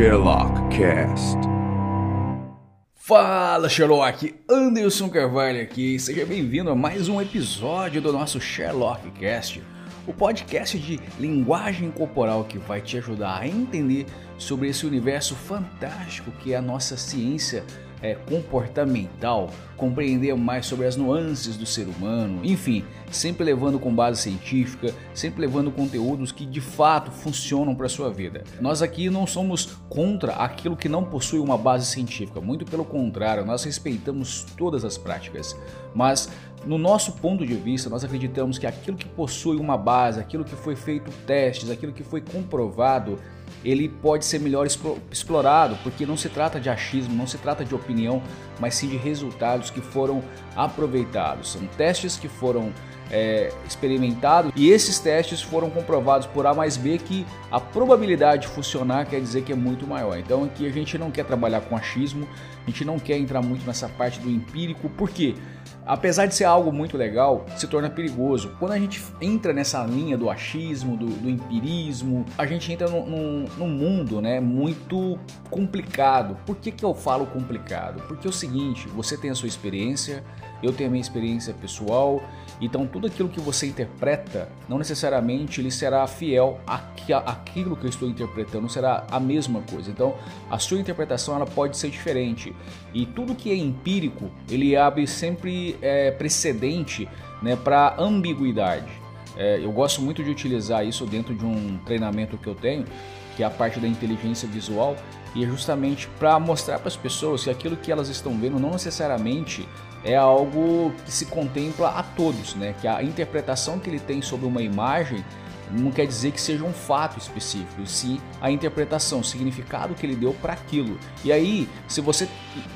Sherlock Cast. Fala Sherlock, Anderson Carvalho aqui, seja bem-vindo a mais um episódio do nosso Sherlock Cast, o podcast de linguagem corporal que vai te ajudar a entender sobre esse universo fantástico que é a nossa ciência é, comportamental, compreender mais sobre as nuances do ser humano, enfim, sempre levando com base científica, sempre levando conteúdos que de fato funcionam para a sua vida. Nós aqui não somos contra aquilo que não possui uma base científica, muito pelo contrário, nós respeitamos todas as práticas, mas no nosso ponto de vista, nós acreditamos que aquilo que possui uma base, aquilo que foi feito testes, aquilo que foi comprovado, ele pode ser melhor explorado, porque não se trata de achismo, não se trata de opinião, mas sim de resultados que foram aproveitados. São testes que foram é, experimentados e esses testes foram comprovados por A mais B que a probabilidade de funcionar quer dizer que é muito maior. Então aqui a gente não quer trabalhar com achismo, a gente não quer entrar muito nessa parte do empírico, por quê? Apesar de ser algo muito legal, se torna perigoso. Quando a gente entra nessa linha do achismo, do, do empirismo, a gente entra num, num, num, mundo né, muito complicado. Por que, que eu falo complicado? Porque é o seguinte, você tem a sua experiência, eu tenho a minha experiência pessoal, então tudo aquilo que você interpreta, não necessariamente ele será fiel àquilo que eu estou interpretando, será a mesma coisa. Então a sua interpretação ela pode ser diferente e tudo que é empírico ele abre sempre é, precedente né, para ambiguidade. É, eu gosto muito de utilizar isso dentro de um treinamento que eu tenho, que é a parte da inteligência visual, e é justamente para mostrar para as pessoas que aquilo que elas estão vendo não necessariamente é algo que se contempla a todos, né? Que a interpretação que ele tem sobre uma imagem não quer dizer que seja um fato específico, sim a interpretação, o significado que ele deu para aquilo. E aí, se você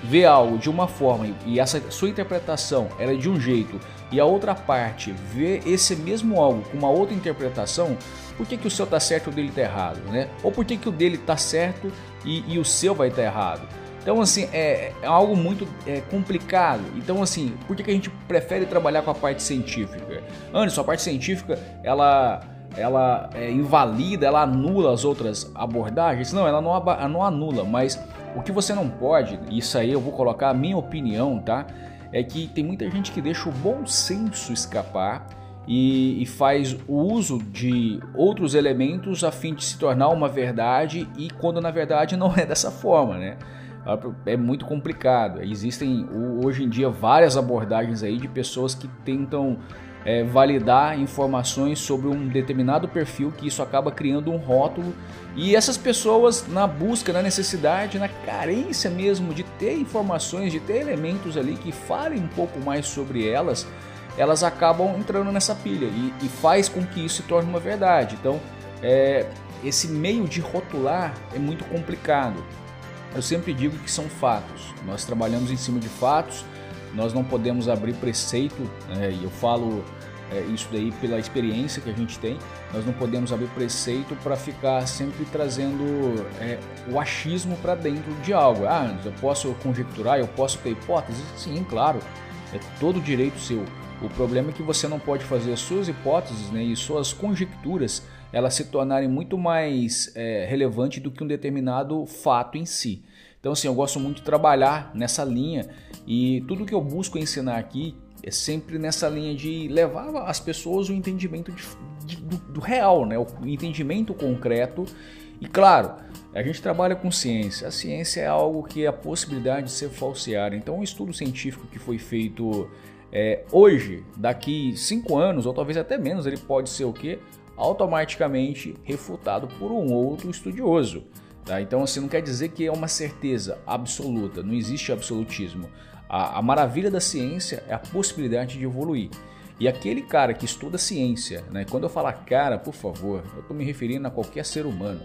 vê algo de uma forma e essa sua interpretação é de um jeito e a outra parte vê esse mesmo algo com uma outra interpretação, por que, que o seu tá certo e o dele tá errado, né? Ou por que, que o dele tá certo e, e o seu vai estar tá errado? Então, assim, é, é algo muito é, complicado. Então, assim, por que, que a gente prefere trabalhar com a parte científica? Anderson, a parte científica, ela, ela é, invalida, ela anula as outras abordagens? Não, ela não, não anula, mas o que você não pode, isso aí eu vou colocar a minha opinião, tá? É que tem muita gente que deixa o bom senso escapar e, e, faz o uso de outros elementos a fim de se tornar uma verdade e quando na verdade não é dessa forma, né? É muito complicado. Existem hoje em dia várias abordagens aí de pessoas que tentam é, validar informações sobre um determinado perfil, que isso acaba criando um rótulo. E essas pessoas, na busca, na necessidade, na carência mesmo de ter informações, de ter elementos ali que falem um pouco mais sobre elas, elas acabam entrando nessa pilha e, e faz com que isso se torne uma verdade. Então, é, esse meio de rotular é muito complicado eu sempre digo que são fatos. Nós trabalhamos em cima de fatos, nós não podemos abrir preceito, né, e eu falo é, isso daí pela experiência que a gente tem, nós não podemos abrir preceito para ficar sempre trazendo é, o achismo para dentro de algo. Ah, eu posso conjecturar, eu posso ter hipóteses? Sim, claro, é todo direito seu. O problema é que você não pode fazer as suas hipóteses né, e suas conjecturas elas se tornarem muito mais é, relevantes do que um determinado fato em si. Então, assim, eu gosto muito de trabalhar nessa linha e tudo que eu busco ensinar aqui é sempre nessa linha de levar as pessoas o entendimento de, de, do, do, real, né? o entendimento concreto. E claro, a gente trabalha com ciência. A ciência é algo que é a possibilidade de ser falseada. Então, um estudo científico que foi feito é, hoje, daqui cinco anos, ou talvez até menos, ele pode ser o quê? Automaticamente refutado por um outro estudioso. Tá? Então, assim, não quer dizer que é uma certeza absoluta, não existe absolutismo. A, a maravilha da ciência é a possibilidade de evoluir. E aquele cara que estuda ciência, né? quando eu falar cara, por favor, eu estou me referindo a qualquer ser humano,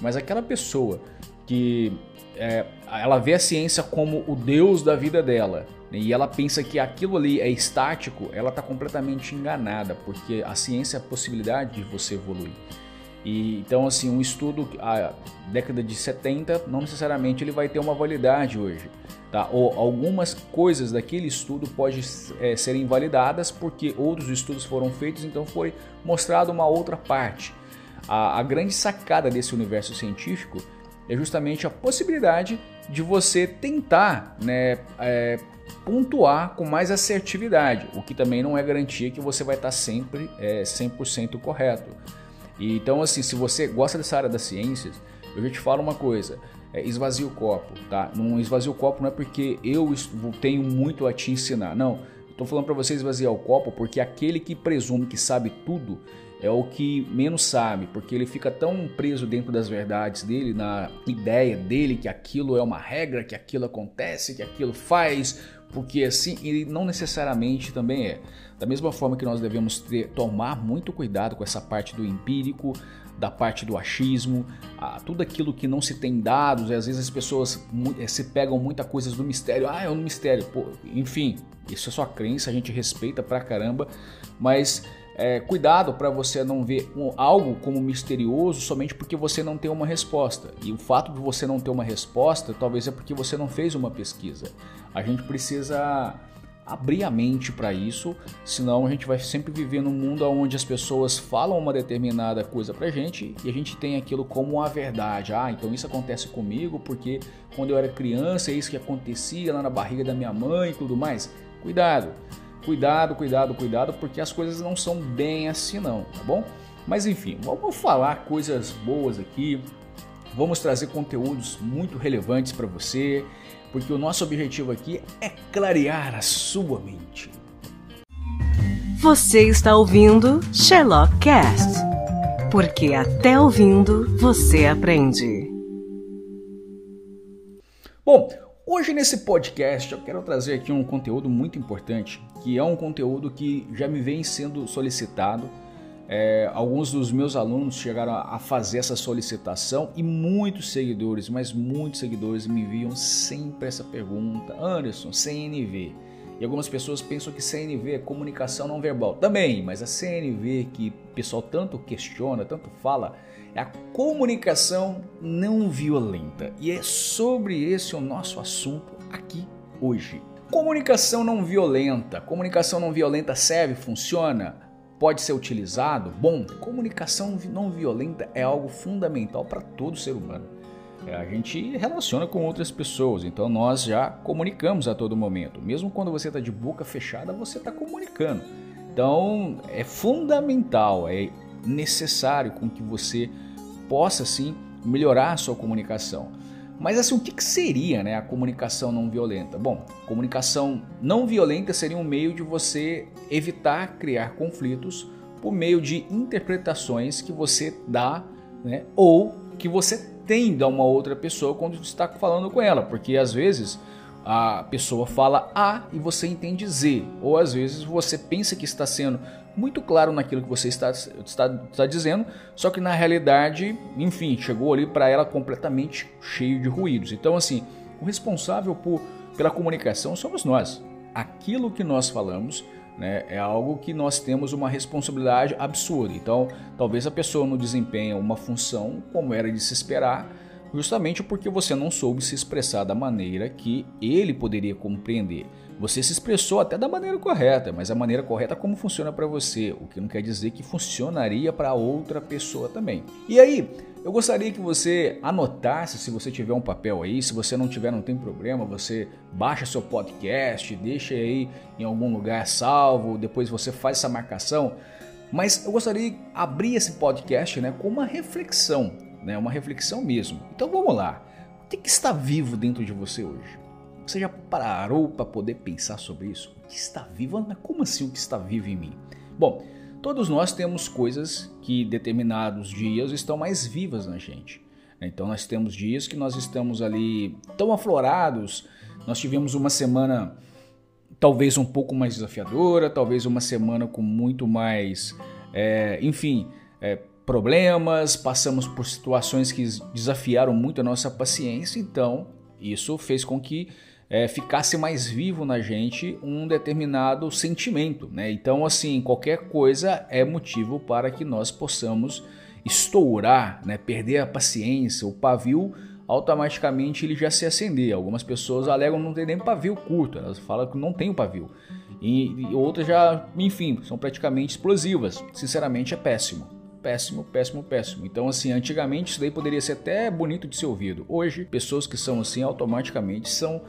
mas aquela pessoa que é, ela vê a ciência como o Deus da vida dela e ela pensa que aquilo ali é estático, ela está completamente enganada, porque a ciência é a possibilidade de você evoluir. E, então, assim, um estudo a década de 70 não necessariamente ele vai ter uma validade hoje. Tá? Ou algumas coisas daquele estudo podem é, ser invalidadas porque outros estudos foram feitos, então foi mostrado uma outra parte. A, a grande sacada desse universo científico é justamente a possibilidade de você tentar né, é, pontuar com mais assertividade, o que também não é garantia que você vai estar sempre é, 100% correto. E, então, assim, se você gosta dessa área das ciências, eu já te falo uma coisa, é, esvazie o copo, tá? Não esvazie o copo não é porque eu tenho muito a te ensinar, não. Estou falando para você esvaziar o copo porque aquele que presume que sabe tudo é o que menos sabe, porque ele fica tão preso dentro das verdades dele, na ideia dele que aquilo é uma regra, que aquilo acontece, que aquilo faz, porque assim, ele não necessariamente também é. Da mesma forma que nós devemos ter, tomar muito cuidado com essa parte do empírico, da parte do achismo, tudo aquilo que não se tem dados, e às vezes as pessoas eh, se pegam muita coisas do mistério, ah, é um mistério, Pô, enfim, isso é sua crença, a gente respeita pra caramba, mas é, cuidado para você não ver um, algo como misterioso somente porque você não tem uma resposta. E o fato de você não ter uma resposta talvez é porque você não fez uma pesquisa. A gente precisa abrir a mente para isso, senão a gente vai sempre viver num mundo onde as pessoas falam uma determinada coisa pra gente e a gente tem aquilo como a verdade. Ah, então isso acontece comigo porque quando eu era criança é isso que acontecia lá na barriga da minha mãe e tudo mais. Cuidado, cuidado, cuidado, cuidado, porque as coisas não são bem assim não, tá bom? Mas enfim, vamos falar coisas boas aqui, vamos trazer conteúdos muito relevantes para você porque o nosso objetivo aqui é clarear a sua mente. Você está ouvindo Sherlock Cast, porque até ouvindo você aprende. Bom, hoje nesse podcast eu quero trazer aqui um conteúdo muito importante, que é um conteúdo que já me vem sendo solicitado é, alguns dos meus alunos chegaram a fazer essa solicitação e muitos seguidores, mas muitos seguidores me enviam sempre essa pergunta: Anderson, CNV. E algumas pessoas pensam que CNV é comunicação não verbal. Também, mas a CNV que o pessoal tanto questiona, tanto fala, é a comunicação não violenta. E é sobre esse o nosso assunto aqui hoje. Comunicação não violenta. Comunicação não violenta serve, funciona? pode ser utilizado? Bom, comunicação não violenta é algo fundamental para todo ser humano. É, a gente relaciona com outras pessoas, então nós já comunicamos a todo momento. Mesmo quando você está de boca fechada, você está comunicando. Então é fundamental, é necessário com que você possa sim melhorar a sua comunicação. Mas assim, o que, seria né, a comunicação não violenta? Bom, comunicação não violenta seria um meio de você evitar criar conflitos por meio de interpretações que você dá né, ou que você tem da uma outra pessoa quando está falando com ela, porque às vezes a pessoa fala A e você entende Z, ou às vezes você pensa que está sendo muito claro naquilo que você está, está, está dizendo, só que na realidade, enfim, chegou ali para ela completamente cheio de ruídos. Então, assim, o responsável por, pela comunicação somos nós. Aquilo que nós falamos né, é algo que nós temos uma responsabilidade absurda. Então, talvez a pessoa não desempenhe uma função como era de se esperar justamente porque você não soube se expressar da maneira que ele poderia compreender. Você se expressou até da maneira correta, mas a maneira correta como funciona para você, o que não quer dizer que funcionaria para outra pessoa também. E aí, eu gostaria que você anotasse, se você tiver um papel aí, se você não tiver, não tem problema, você baixa seu podcast, deixa aí em algum lugar salvo, depois você faz essa marcação. Mas eu gostaria de abrir esse podcast né, com uma reflexão né? Uma reflexão mesmo. Então vamos lá. O que, está vivo dentro de você hoje? Você já parou para poder pensar sobre isso? O que está vivo? Como assim o que está vivo em mim? Bom, todos nós temos coisas que determinados dias estão mais vivas na gente. Então nós temos dias que nós estamos ali tão aflorados. Nós tivemos uma semana talvez um pouco mais desafiadora, talvez uma semana com muito mais, é, enfim, é, problemas, passamos por situações que desafiaram muito a nossa paciência, então isso fez com que é, ficasse mais vivo na gente um determinado sentimento. Né? Então, assim, qualquer coisa é motivo para que nós possamos estourar, né? perder a paciência, o pavio automaticamente ele já se acender. Algumas pessoas alegam não ter nem pavio curto, elas falam que não tem o pavio. E, e outras já, enfim, são praticamente explosivas. Sinceramente é péssimo. péssimo, péssimo, péssimo. Então, assim, antigamente isso daí poderia ser até bonito de ser ouvido. Hoje, pessoas que são assim automaticamente são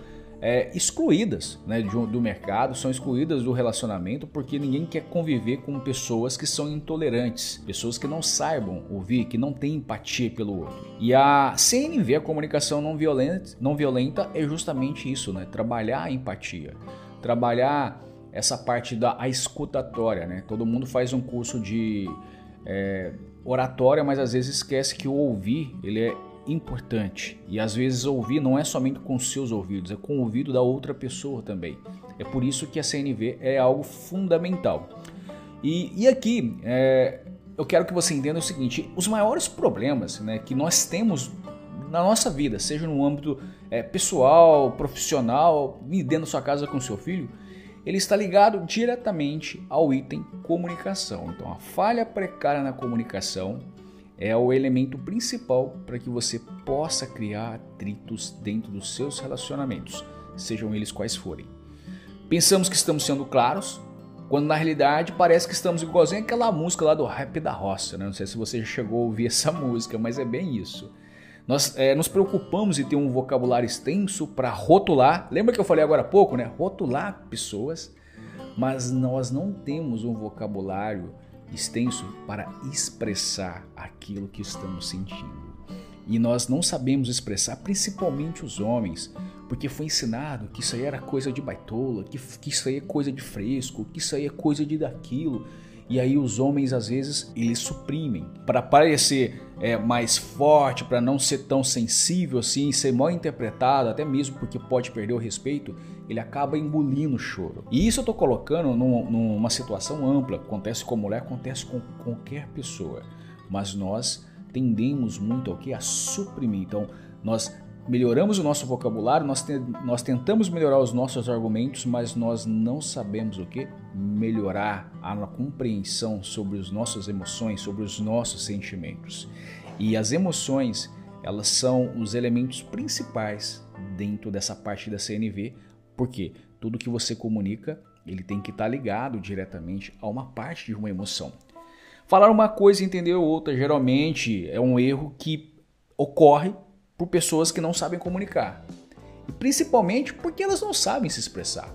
é, excluídas né, do, do mercado, são excluídas do relacionamento porque ninguém quer conviver com pessoas que são intolerantes, pessoas que não saibam ouvir, que não têm empatia pelo outro. E a CNV, a comunicação não violenta, não violenta é justamente isso, né? Trabalhar a empatia, trabalhar essa parte da a escutatória, né? Todo mundo faz um curso de é, oratória, mas às vezes esquece que o ouvir ele é importante. E às vezes ouvir não é somente com seus ouvidos, é com o ouvido da outra pessoa também. É por isso que a CNV é algo fundamental. E, e aqui é, eu quero que você entenda o seguinte: os maiores problemas né, que nós temos na nossa vida, seja no âmbito é, pessoal, profissional, dentro da sua casa com seu filho, ele está ligado diretamente ao item comunicação. Então, a falha precária na comunicação é o elemento principal para que você possa criar atritos dentro dos seus relacionamentos, sejam eles quais forem. Pensamos que estamos sendo claros, quando na realidade parece que estamos igualzinho aquela música lá do rap da roça, né? Não sei se você já chegou a ouvir essa música, mas é bem isso. Nós é, nos preocupamos em ter um vocabulário extenso para rotular. Lembra que eu falei agora há pouco, né? Rotular pessoas, mas nós não temos um vocabulário extenso para expressar aquilo que estamos sentindo. E nós não sabemos expressar, principalmente os homens, porque foi ensinado que isso aí era coisa de baitola, que, que isso aí é coisa de fresco, que isso aí é coisa de daquilo. E aí os homens às vezes eles suprimem para parecer é, mais forte, para não ser tão sensível assim, ser mal interpretado, até mesmo porque pode perder o respeito, ele acaba engolindo o choro. E isso eu estou colocando num, numa situação ampla, acontece com a mulher, acontece com qualquer pessoa, mas nós tendemos muito ao que a suprimir. Então nós melhoramos o nosso vocabulário, nós, te, nós tentamos melhorar os nossos argumentos, mas nós não sabemos o que? Melhorar a compreensão sobre as nossas emoções, sobre os nossos sentimentos. E as emoções, elas são os elementos principais dentro dessa parte da CNV, porque tudo que você comunica, ele tem que estar ligado diretamente a uma parte de uma emoção. Falar uma coisa e entender outra, geralmente é um erro que ocorre por pessoas que não sabem comunicar. E principalmente porque elas não sabem se expressar.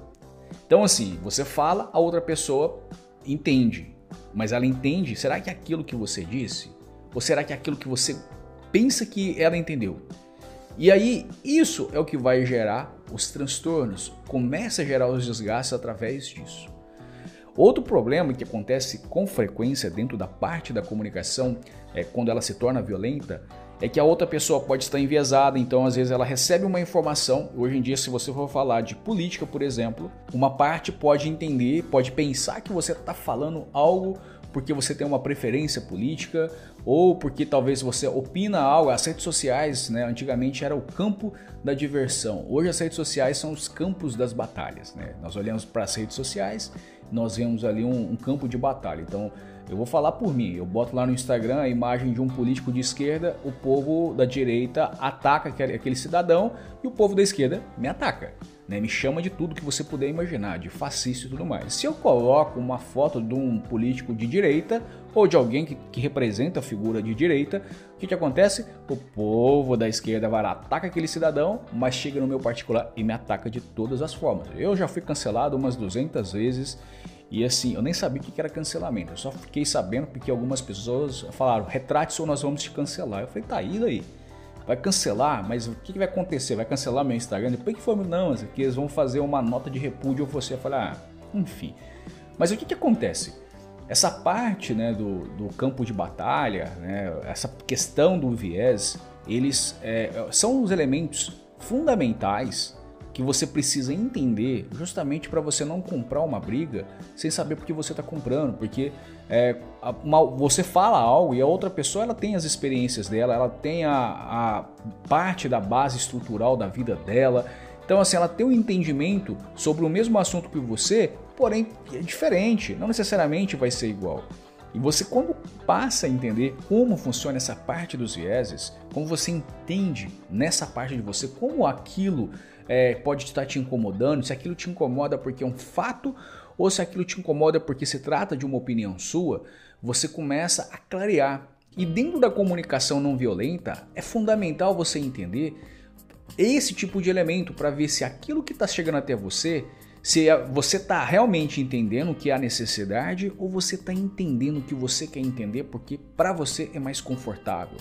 Então, assim, você fala, a outra pessoa entende. Mas ela entende, será que é aquilo que você disse? Ou será que é aquilo que você pensa que ela entendeu? E aí, isso é o que vai gerar os transtornos. Começa a gerar os desgastes através disso. Outro problema que acontece com frequência dentro da parte da comunicação, é quando ela se torna violenta, é que a outra pessoa pode estar enviesada, então às vezes ela recebe uma informação. Hoje em dia, se você for falar de política, por exemplo, uma parte pode entender, pode pensar que você está falando algo porque você tem uma preferência política ou porque talvez você opina algo. As redes sociais, né, antigamente era o campo da diversão. Hoje as redes sociais são os campos das batalhas. Né? Nós olhamos para as redes sociais, nós vemos ali um, um campo de batalha. Então eu vou falar por mim, eu boto lá no Instagram a imagem de um político de esquerda, o povo da direita ataca aquele cidadão e o povo da esquerda me ataca. Né? Me chama de tudo que você puder imaginar, de fascista e tudo mais. Se eu coloco uma foto de um político de direita ou de alguém que, que representa a figura de direita, o que, que acontece? O povo da esquerda vai lá, ataca aquele cidadão, mas chega no meu particular e me ataca de todas as formas. Eu já fui cancelado umas 200 vezes e assim, eu nem sabia o que era cancelamento. Eu só fiquei sabendo porque algumas pessoas falaram: retrate-se ou nós vamos te cancelar. Eu falei: tá, aí daí? Vai cancelar? Mas o que, vai acontecer? Vai cancelar meu Instagram? Depois que for, não, que eles vão fazer uma nota de repúdio ou você vai falar: ah, enfim. Mas o que, que acontece? Essa parte né, do, do campo de batalha, né, essa questão do viés, eles é, são os elementos fundamentais que você precisa entender justamente para você não comprar uma briga sem saber por que você está comprando, porque é, uma, você fala algo e a outra pessoa ela tem as experiências dela, ela tem a, a parte da base estrutural da vida dela, então assim ela tem um entendimento sobre o mesmo assunto que você, porém é diferente, não necessariamente vai ser igual. E você, quando passa a entender como funciona essa parte dos vieses, como você entende nessa parte de você, como aquilo é, pode estar te incomodando, se aquilo te incomoda porque é um fato ou se aquilo te incomoda porque se trata de uma opinião sua, você começa a clarear. E dentro da comunicação não violenta, é fundamental você entender esse tipo de elemento para ver se aquilo que está chegando até você, se você está realmente entendendo o que é a necessidade ou você está entendendo o que você quer entender porque para você é mais confortável.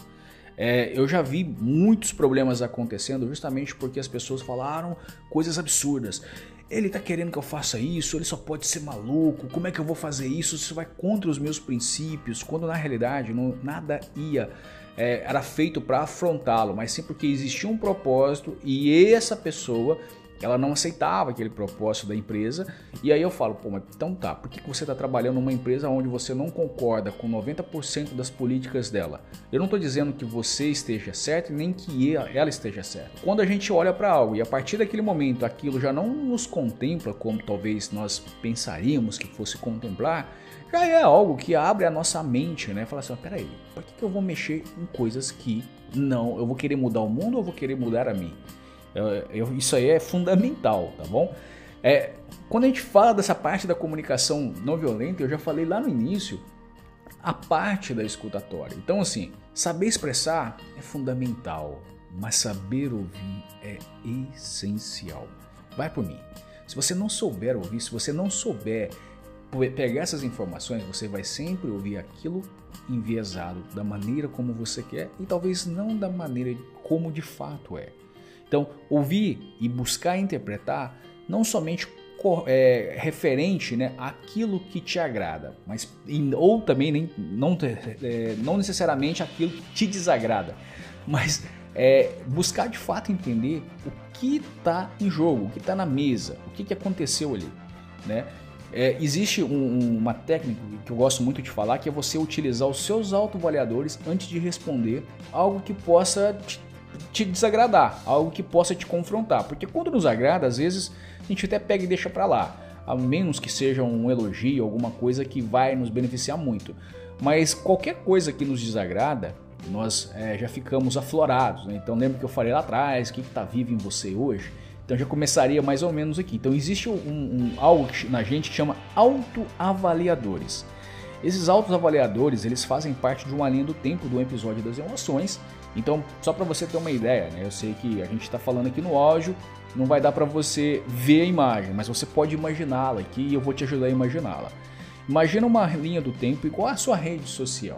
É, eu já vi muitos problemas acontecendo justamente porque as pessoas falaram coisas absurdas. Ele tá querendo que eu faça isso, ele só pode ser maluco, como é que eu vou fazer isso? Isso vai contra os meus princípios, quando na realidade não, nada ia, é, era feito para afrontá-lo, mas sim porque existia um propósito e essa pessoa ela não aceitava aquele propósito da empresa. E aí eu falo, pô, mas então tá, por que você está trabalhando numa empresa onde você não concorda com 90% das políticas dela? Eu não estou dizendo que você esteja certo nem que ela esteja certa. Quando a gente olha para algo e a partir daquele momento aquilo já não nos contempla como talvez nós pensaríamos que fosse contemplar, já é algo que abre a nossa mente, né? Fala assim, peraí, por que, que eu vou mexer em coisas que não, eu vou querer mudar o mundo ou eu vou querer mudar a mim? Eu, eu, isso aí é fundamental, tá bom? É, quando a gente fala dessa parte da comunicação não violenta, eu já falei lá no início, a parte da escutatória. Então, assim, saber expressar é fundamental, mas saber ouvir é essencial. Vai por mim. Se você não souber ouvir, se você não souber pegar essas informações, você vai sempre ouvir aquilo enviesado da maneira como você quer e talvez não da maneira como de fato é. Então, ouvir e buscar interpretar não somente é, referente né, àquilo que te agrada, mas ou também nem, não, é, não necessariamente aquilo que te desagrada, mas é, buscar de fato entender o que está em jogo, o que está na mesa, o que, que aconteceu ali. Né? É, existe um, uma técnica que eu gosto muito de falar, que é você utilizar os seus autoavaliadores antes de responder algo que possa te te desagradar, algo que possa te confrontar. Porque quando nos agrada, às vezes a gente até pega e deixa para lá, a menos que seja um elogio, alguma coisa que vai nos beneficiar muito. Mas qualquer coisa que nos desagrada, nós é, já ficamos aflorados. Né? Então lembra que eu falei lá atrás, o que está vivo em você hoje? Então já começaria mais ou menos aqui. Então existe um, um algo na gente que chama autoavaliadores. Esses autoavaliadores, eles fazem parte de uma linha do tempo do episódio das emoções então, só para você ter uma ideia, né? eu sei que a gente está falando aqui no áudio, não vai dar para você ver a imagem, mas você pode imaginá-la aqui e eu vou te ajudar a imaginá-la. Imagina uma linha do tempo igual a sua rede social.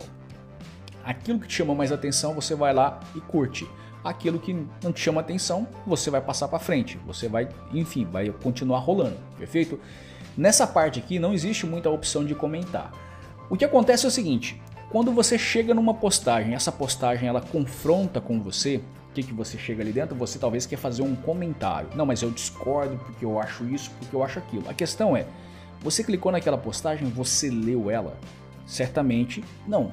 Aquilo que te chama mais atenção, você vai lá e curte. Aquilo que não te chama atenção, você vai passar para frente. Você vai, enfim, vai continuar rolando, perfeito? Nessa parte aqui não existe muita opção de comentar. O que acontece é o seguinte: quando você chega numa postagem, essa postagem ela confronta com você, o que, que você chega ali dentro? Você talvez quer fazer um comentário. Não, mas eu discordo porque eu acho isso, porque eu acho aquilo. A questão é, você clicou naquela postagem, você leu ela? Certamente não.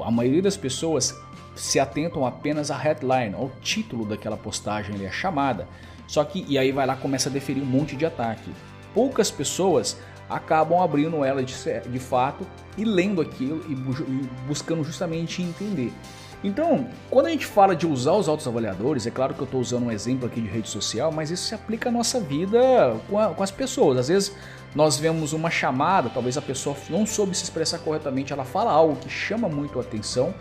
A maioria das pessoas se atentam apenas à headline, ao título daquela postagem, ali, a chamada. Só que, e aí vai lá começa a deferir um monte de ataque. Poucas pessoas acabam abrindo ela de, de fato e lendo aquilo e, e buscando justamente entender. Então, quando a gente fala de usar os autoavaliadores, é claro que eu estou usando um exemplo aqui de rede social, mas isso se aplica à nossa vida com, a, com, as pessoas. Às vezes nós vemos uma chamada, talvez a pessoa não soube se expressar corretamente, ela fala algo que chama muito a atenção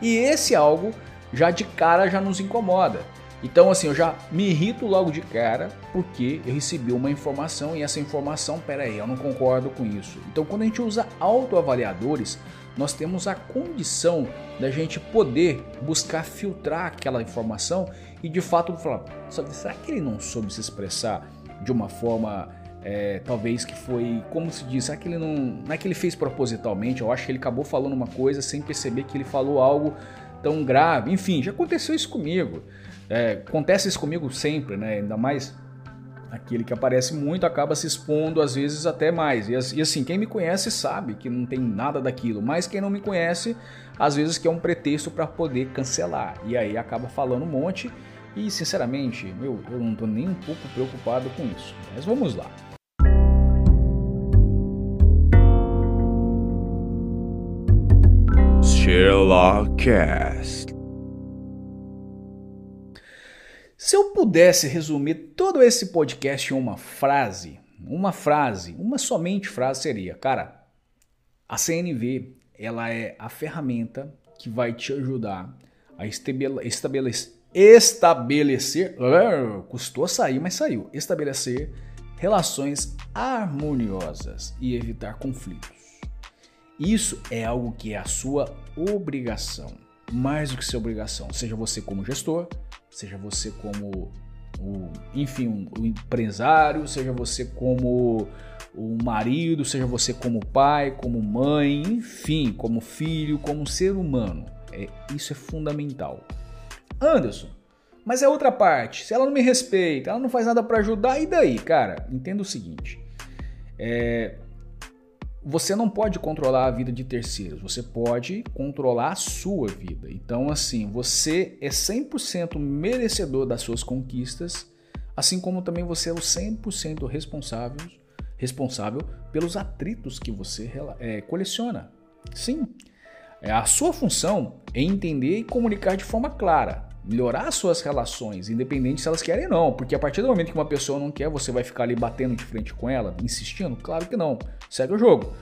e esse algo já de cara já nos incomoda. Então, assim, eu já me irrito logo de cara porque eu recebi uma informação e essa informação, peraí, eu não concordo com isso. Então, quando a gente usa autoavaliadores, nós temos a condição da gente poder buscar filtrar aquela informação e de fato falar: será que ele não soube se expressar de uma forma é, talvez que foi, como se diz, será que ele não, não é que ele fez propositalmente? Eu acho que ele acabou falando uma coisa sem perceber que ele falou algo tão grave. Enfim, já aconteceu isso comigo. É, acontece isso comigo sempre, né? Ainda mais aquele que aparece muito acaba se expondo às vezes até mais. E, assim, quem me conhece sabe que não tem nada daquilo, mas quem não me conhece, às vezes que é um pretexto para poder cancelar. E aí acaba falando um monte. E sinceramente, meu, eu não tô nem um pouco preocupado com isso. Mas vamos lá. Se eu pudesse resumir todo esse podcast em uma frase, uma frase, uma somente frase seria, cara, a CNV ela é a ferramenta que vai te ajudar a estabelecer, estabelecer, custou sair, mas saiu, estabelecer relações harmoniosas e evitar conflitos. Isso é algo que é a sua obrigação, mais do que sua obrigação, seja você como gestor, seja você como o, enfim, o empresário, seja você como o marido, seja você como pai, como mãe, enfim, como filho, como ser humano. É, isso é fundamental. Anderson, mas é outra parte. Se ela não me respeita, ela não faz nada para ajudar, e daí, cara? Entenda o seguinte: é, você não pode controlar a vida de terceiros, você pode controlar a sua vida. Então, assim, você é 100% merecedor das suas conquistas, assim como também você é o 100% responsável, responsável pelos atritos que você é, coleciona. Sim, é, a sua função é entender e comunicar de forma clara, melhorar suas relações, independente se elas querem ou não, porque a partir do momento que uma pessoa não quer, você vai ficar ali batendo de frente com ela, insistindo? Claro que não. Segue o jogo.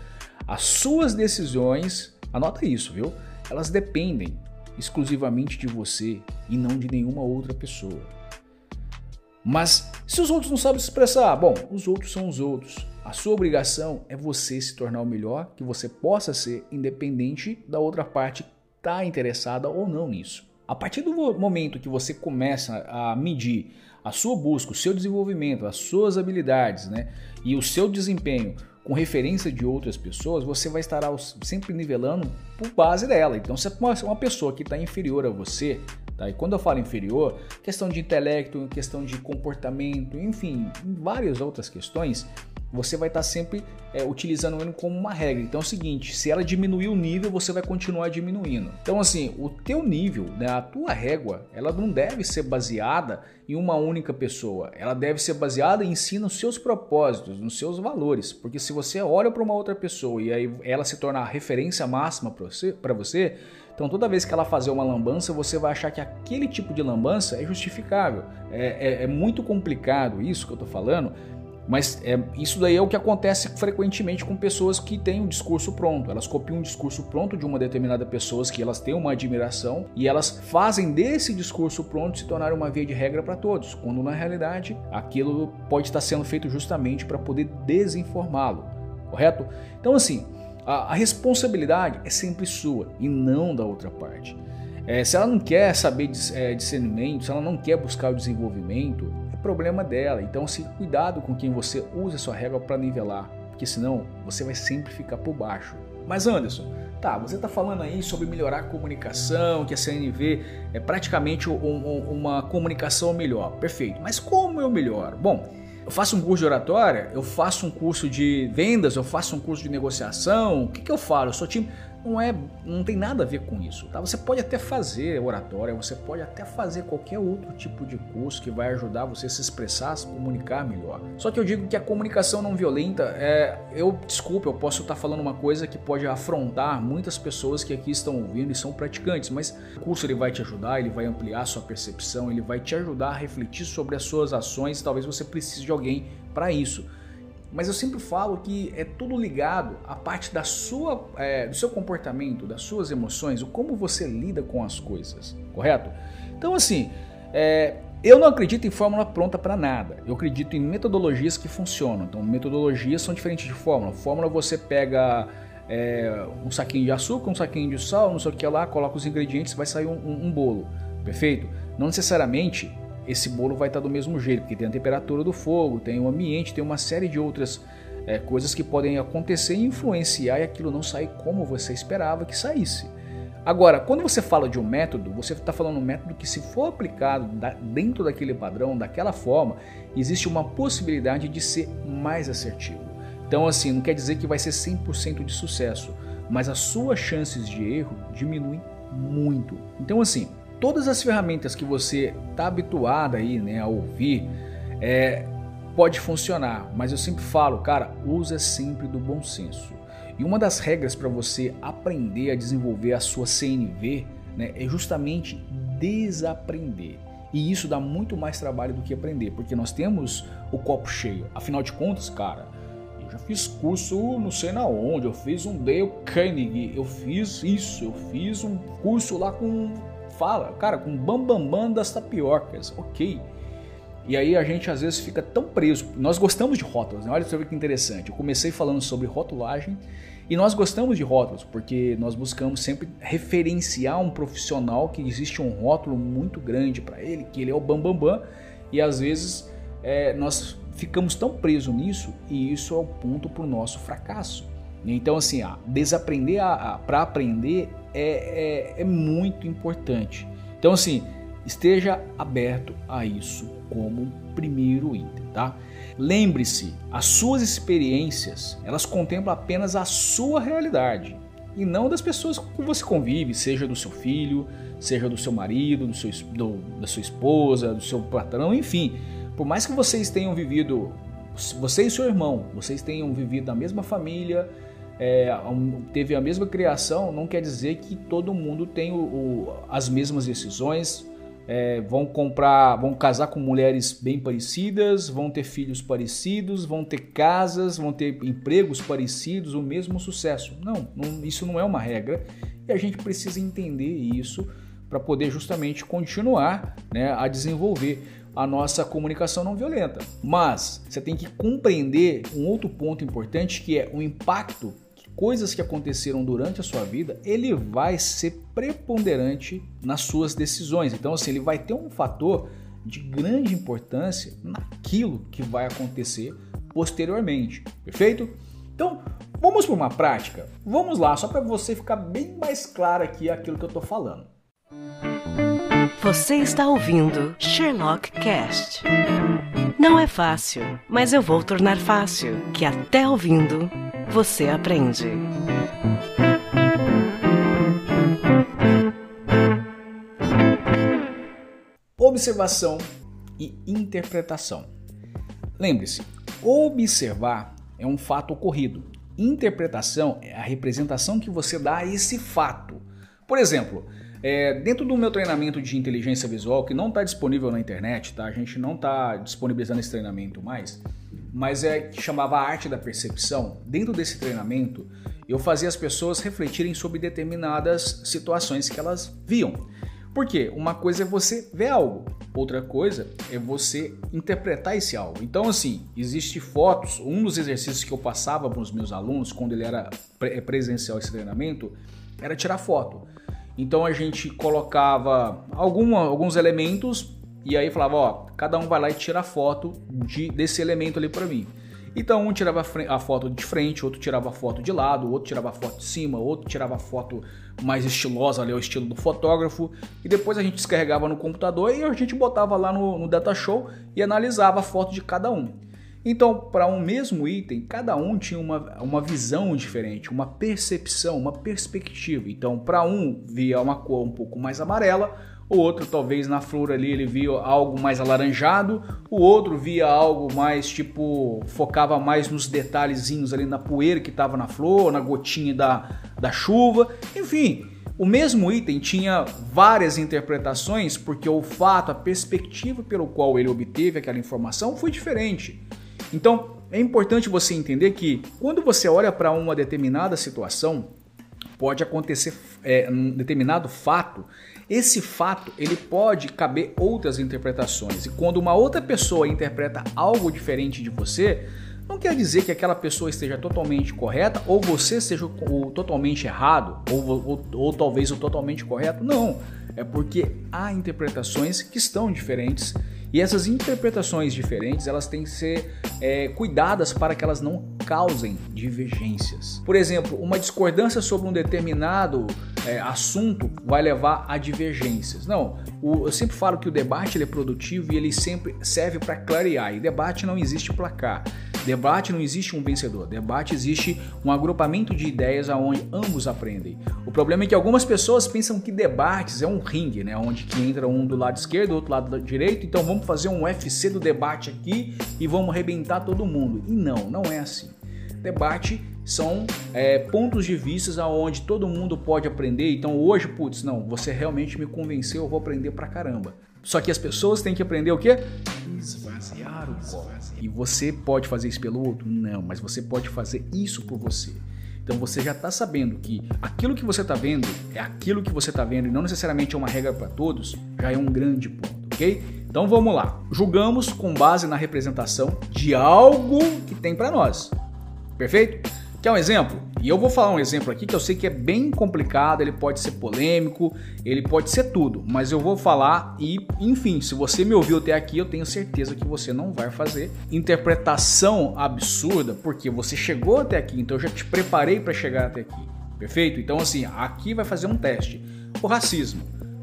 As suas decisões, anota isso, viu? Elas dependem exclusivamente de você e não de nenhuma outra pessoa. Mas se os outros não sabem se expressar, bom, os outros são os outros. A sua obrigação é você se tornar o melhor que você possa ser, independente da outra parte estar tá interessada ou não nisso. A partir do momento que você começa a medir a sua busca, o seu desenvolvimento, as suas habilidades né, e o seu desempenho com referência de outras pessoas, você vai estar sempre nivelando por base dela. Então, se é uma pessoa que está inferior a você, tá? e quando eu falo inferior, questão de intelecto, questão de comportamento, enfim, várias outras questões, você vai estar sempre é, utilizando ele como uma regra. Então é o seguinte, se ela diminuir o nível, você vai continuar diminuindo. Então assim, o teu nível, né, a tua régua, ela não deve ser baseada em uma única pessoa. Ela deve ser baseada em si nos seus propósitos, nos seus valores. Porque se você olha para uma outra pessoa e aí ela se torna a referência máxima para você, você, então toda vez que ela fazer uma lambança, você vai achar que aquele tipo de lambança é justificável. É, é, é muito complicado isso que eu estou falando mas é, isso daí é o que acontece frequentemente com pessoas que têm um discurso pronto. Elas copiam um discurso pronto de uma determinada pessoa que elas têm uma admiração e elas fazem desse discurso pronto se tornar uma via de regra para todos, quando na realidade aquilo pode estar sendo feito justamente para poder desinformá-lo, correto? Então assim, a, a, responsabilidade é sempre sua e não da outra parte. É, se ela não quer saber de, é, discernimento, se ela não quer buscar o desenvolvimento, problema dela. Então, se cuidado com quem você usa sua régua para nivelar, porque senão você vai sempre ficar por baixo. Mas Anderson, tá, você está falando aí sobre melhorar a comunicação, que a CNV é praticamente um, um, uma comunicação melhor. Perfeito. Mas como eu melhoro? Bom, eu faço um curso de oratória, eu faço um curso de vendas, eu faço um curso de negociação. O que, que eu falo? Eu sou time não é, não tem nada a ver com isso, tá? Você pode até fazer oratória, você pode até fazer qualquer outro tipo de curso que vai ajudar você a se expressar, a se comunicar melhor. Só que eu digo que a comunicação não violenta é, eu desculpe, eu posso estar falando uma coisa que pode afrontar muitas pessoas que aqui estão ouvindo e são praticantes, mas o curso ele vai te ajudar, ele vai ampliar a sua percepção, ele vai te ajudar a refletir sobre as suas ações, talvez você precise de alguém para isso. Mas eu sempre falo que é tudo ligado à parte da sua, é, do seu comportamento, das suas emoções, o como você lida com as coisas, correto? Então, assim, é, eu não acredito em fórmula pronta para nada. Eu acredito em metodologias que funcionam. Então, metodologias são diferentes de fórmula. Fórmula você pega é, um saquinho de açúcar, um saquinho de sal, não sei o que lá, coloca os ingredientes, vai sair um, um, um bolo, perfeito? Não necessariamente esse bolo vai estar do mesmo jeito, porque tem a temperatura do fogo, tem o ambiente, tem uma série de outras é, coisas que podem acontecer e influenciar e aquilo não sair como você esperava que saísse. Agora, quando você fala de um método, você está falando um método que, se for aplicado dentro daquele padrão, daquela forma, existe uma possibilidade de ser mais assertivo. Então, assim, não quer dizer que vai ser 100% de sucesso, mas as suas chances de erro diminuem muito. Então, assim, todas as ferramentas que você está habituado aí, né, a ouvir, é, pode funcionar, mas eu sempre falo, cara, usa sempre do bom senso. E uma das regras para você aprender a desenvolver a sua CNV né, é justamente desaprender. E isso dá muito mais trabalho do que aprender, porque nós temos o copo cheio. Afinal de contas, cara, eu já fiz curso não sei na onde, eu fiz um Dale Carnegie, eu fiz isso, eu fiz um curso lá com fala, cara, com bambambam bam, bam das tapiocas, ok. E aí a gente às vezes fica tão preso. Nós gostamos de rótulos, né? olha só que interessante. Eu comecei falando sobre rotulagem e nós gostamos de rótulos porque nós buscamos sempre referenciar um profissional que existe um rótulo muito grande para ele, que ele é o bambambam, bam, bam, e às vezes é, nós ficamos tão presos nisso e isso é o ponto para o nosso fracasso. Então, assim, ah, desaprender para aprender é, é, é muito importante. Então, assim, esteja aberto a isso como primeiro item, tá? Lembre-se, as suas experiências, elas contemplam apenas a sua realidade e não das pessoas com que você convive, seja do seu filho, seja do seu marido, do seu, do, da sua esposa, do seu patrão, enfim. Por mais que vocês tenham vivido, você e seu irmão, vocês tenham vivido na mesma família, é, teve a mesma criação, não quer dizer que todo mundo tem o, o, as mesmas decisões, é, vão comprar, vão casar com mulheres bem parecidas, vão ter filhos parecidos, vão ter casas, vão ter empregos parecidos, o mesmo sucesso. Não, não isso não é uma regra e a gente precisa entender isso para poder justamente continuar né, a desenvolver a nossa comunicação não violenta. Mas você tem que compreender um outro ponto importante que é o impacto coisas que aconteceram durante a sua vida, ele vai ser preponderante nas suas decisões. Então, assim, ele vai ter um fator de grande importância naquilo que vai acontecer posteriormente. Perfeito? Então, vamos para uma prática? Vamos lá, só para você ficar bem mais claro aqui aquilo que eu estou falando. Você está ouvindo Sherlock Cast. Não é fácil, mas eu vou tornar fácil, que até ouvindo você aprende. Observação e interpretação. Lembre-se, observar é um fato ocorrido. Interpretação é a representação que você dá a esse fato. Por exemplo, é, dentro do meu treinamento de inteligência visual, que não está disponível na internet, tá? A gente não está disponibilizando esse treinamento mais mas é que chamava Arte da Percepção. Dentro desse treinamento, eu fazia as pessoas refletirem sobre determinadas situações que elas viam. Porque uma coisa é você ver algo, outra coisa é você interpretar esse algo. Então, assim, existe fotos. Um dos exercícios que eu passava para os meus alunos quando ele era presencial esse treinamento era tirar foto. Então a gente colocava alguma, alguns elementos e aí falava, ó, cada um vai lá e tira a foto de, desse elemento ali para mim. Então um tirava a foto de frente, outro tirava a foto de lado, outro tirava a foto de cima, outro tirava a foto mais estilosa ali, o estilo do fotógrafo. E depois a gente descarregava no computador e a gente botava lá no, no Data Show e analisava a foto de cada um. Então, para um mesmo item, cada um tinha uma, uma visão diferente, uma percepção, uma perspectiva. Então, para um via uma cor um pouco mais amarela, o outro talvez na flor ali ele via algo mais alaranjado, o outro via algo mais tipo focava mais nos detalhezinhos ali na poeira que estava na flor, na gotinha da, da chuva, enfim. O mesmo item tinha várias interpretações porque o fato, a perspectiva pelo qual ele obteve aquela informação foi diferente. Então, é importante você entender que quando você olha para uma determinada situação, pode acontecer é, um determinado fato esse fato ele pode caber outras interpretações e quando uma outra pessoa interpreta algo diferente de você, não quer dizer que aquela pessoa esteja totalmente correta ou você seja o, totalmente errado ou, ou, ou talvez o totalmente correto. Não, é porque há interpretações que estão diferentes e essas interpretações diferentes elas têm que ser é, cuidadas para que elas não causem divergências. Por exemplo, uma discordância sobre um determinado é, assunto vai levar a divergências. Não, o, eu sempre falo que o debate é produtivo e ele sempre serve para clarear. E debate não existe placar. Debate não existe um vencedor. Debate existe um agrupamento de ideias aonde ambos aprendem. O problema é que algumas pessoas pensam que debates é um ringue, né, onde que entra um do lado esquerdo, outro lado do direito. Então vamos fazer um UFC do debate aqui e vamos arrebentar todo mundo. E não, não é assim. Debate são é, pontos de vista aonde todo mundo pode aprender. Então hoje, putz, não, você realmente me convenceu, eu vou aprender pra caramba. Só que as pessoas têm que aprender o quê? Esvaziar o copo. E você pode fazer isso pelo outro? Não, mas você pode fazer isso por você. Então você já está sabendo que aquilo que você está vendo é aquilo que você está vendo e não necessariamente é uma regra para todos, já é um grande ponto, ok? Então vamos lá. Julgamos com base na representação de algo que tem para nós. Perfeito? Quer um exemplo? E eu vou falar um exemplo aqui que eu sei que é bem complicado, ele pode ser polêmico, ele pode ser tudo, mas eu vou falar e, enfim, se você me ouviu até aqui, eu tenho certeza que você não vai fazer interpretação absurda, porque você chegou até aqui, então eu já te preparei para chegar até aqui. Perfeito? Então assim, aqui vai fazer um teste. O racismo,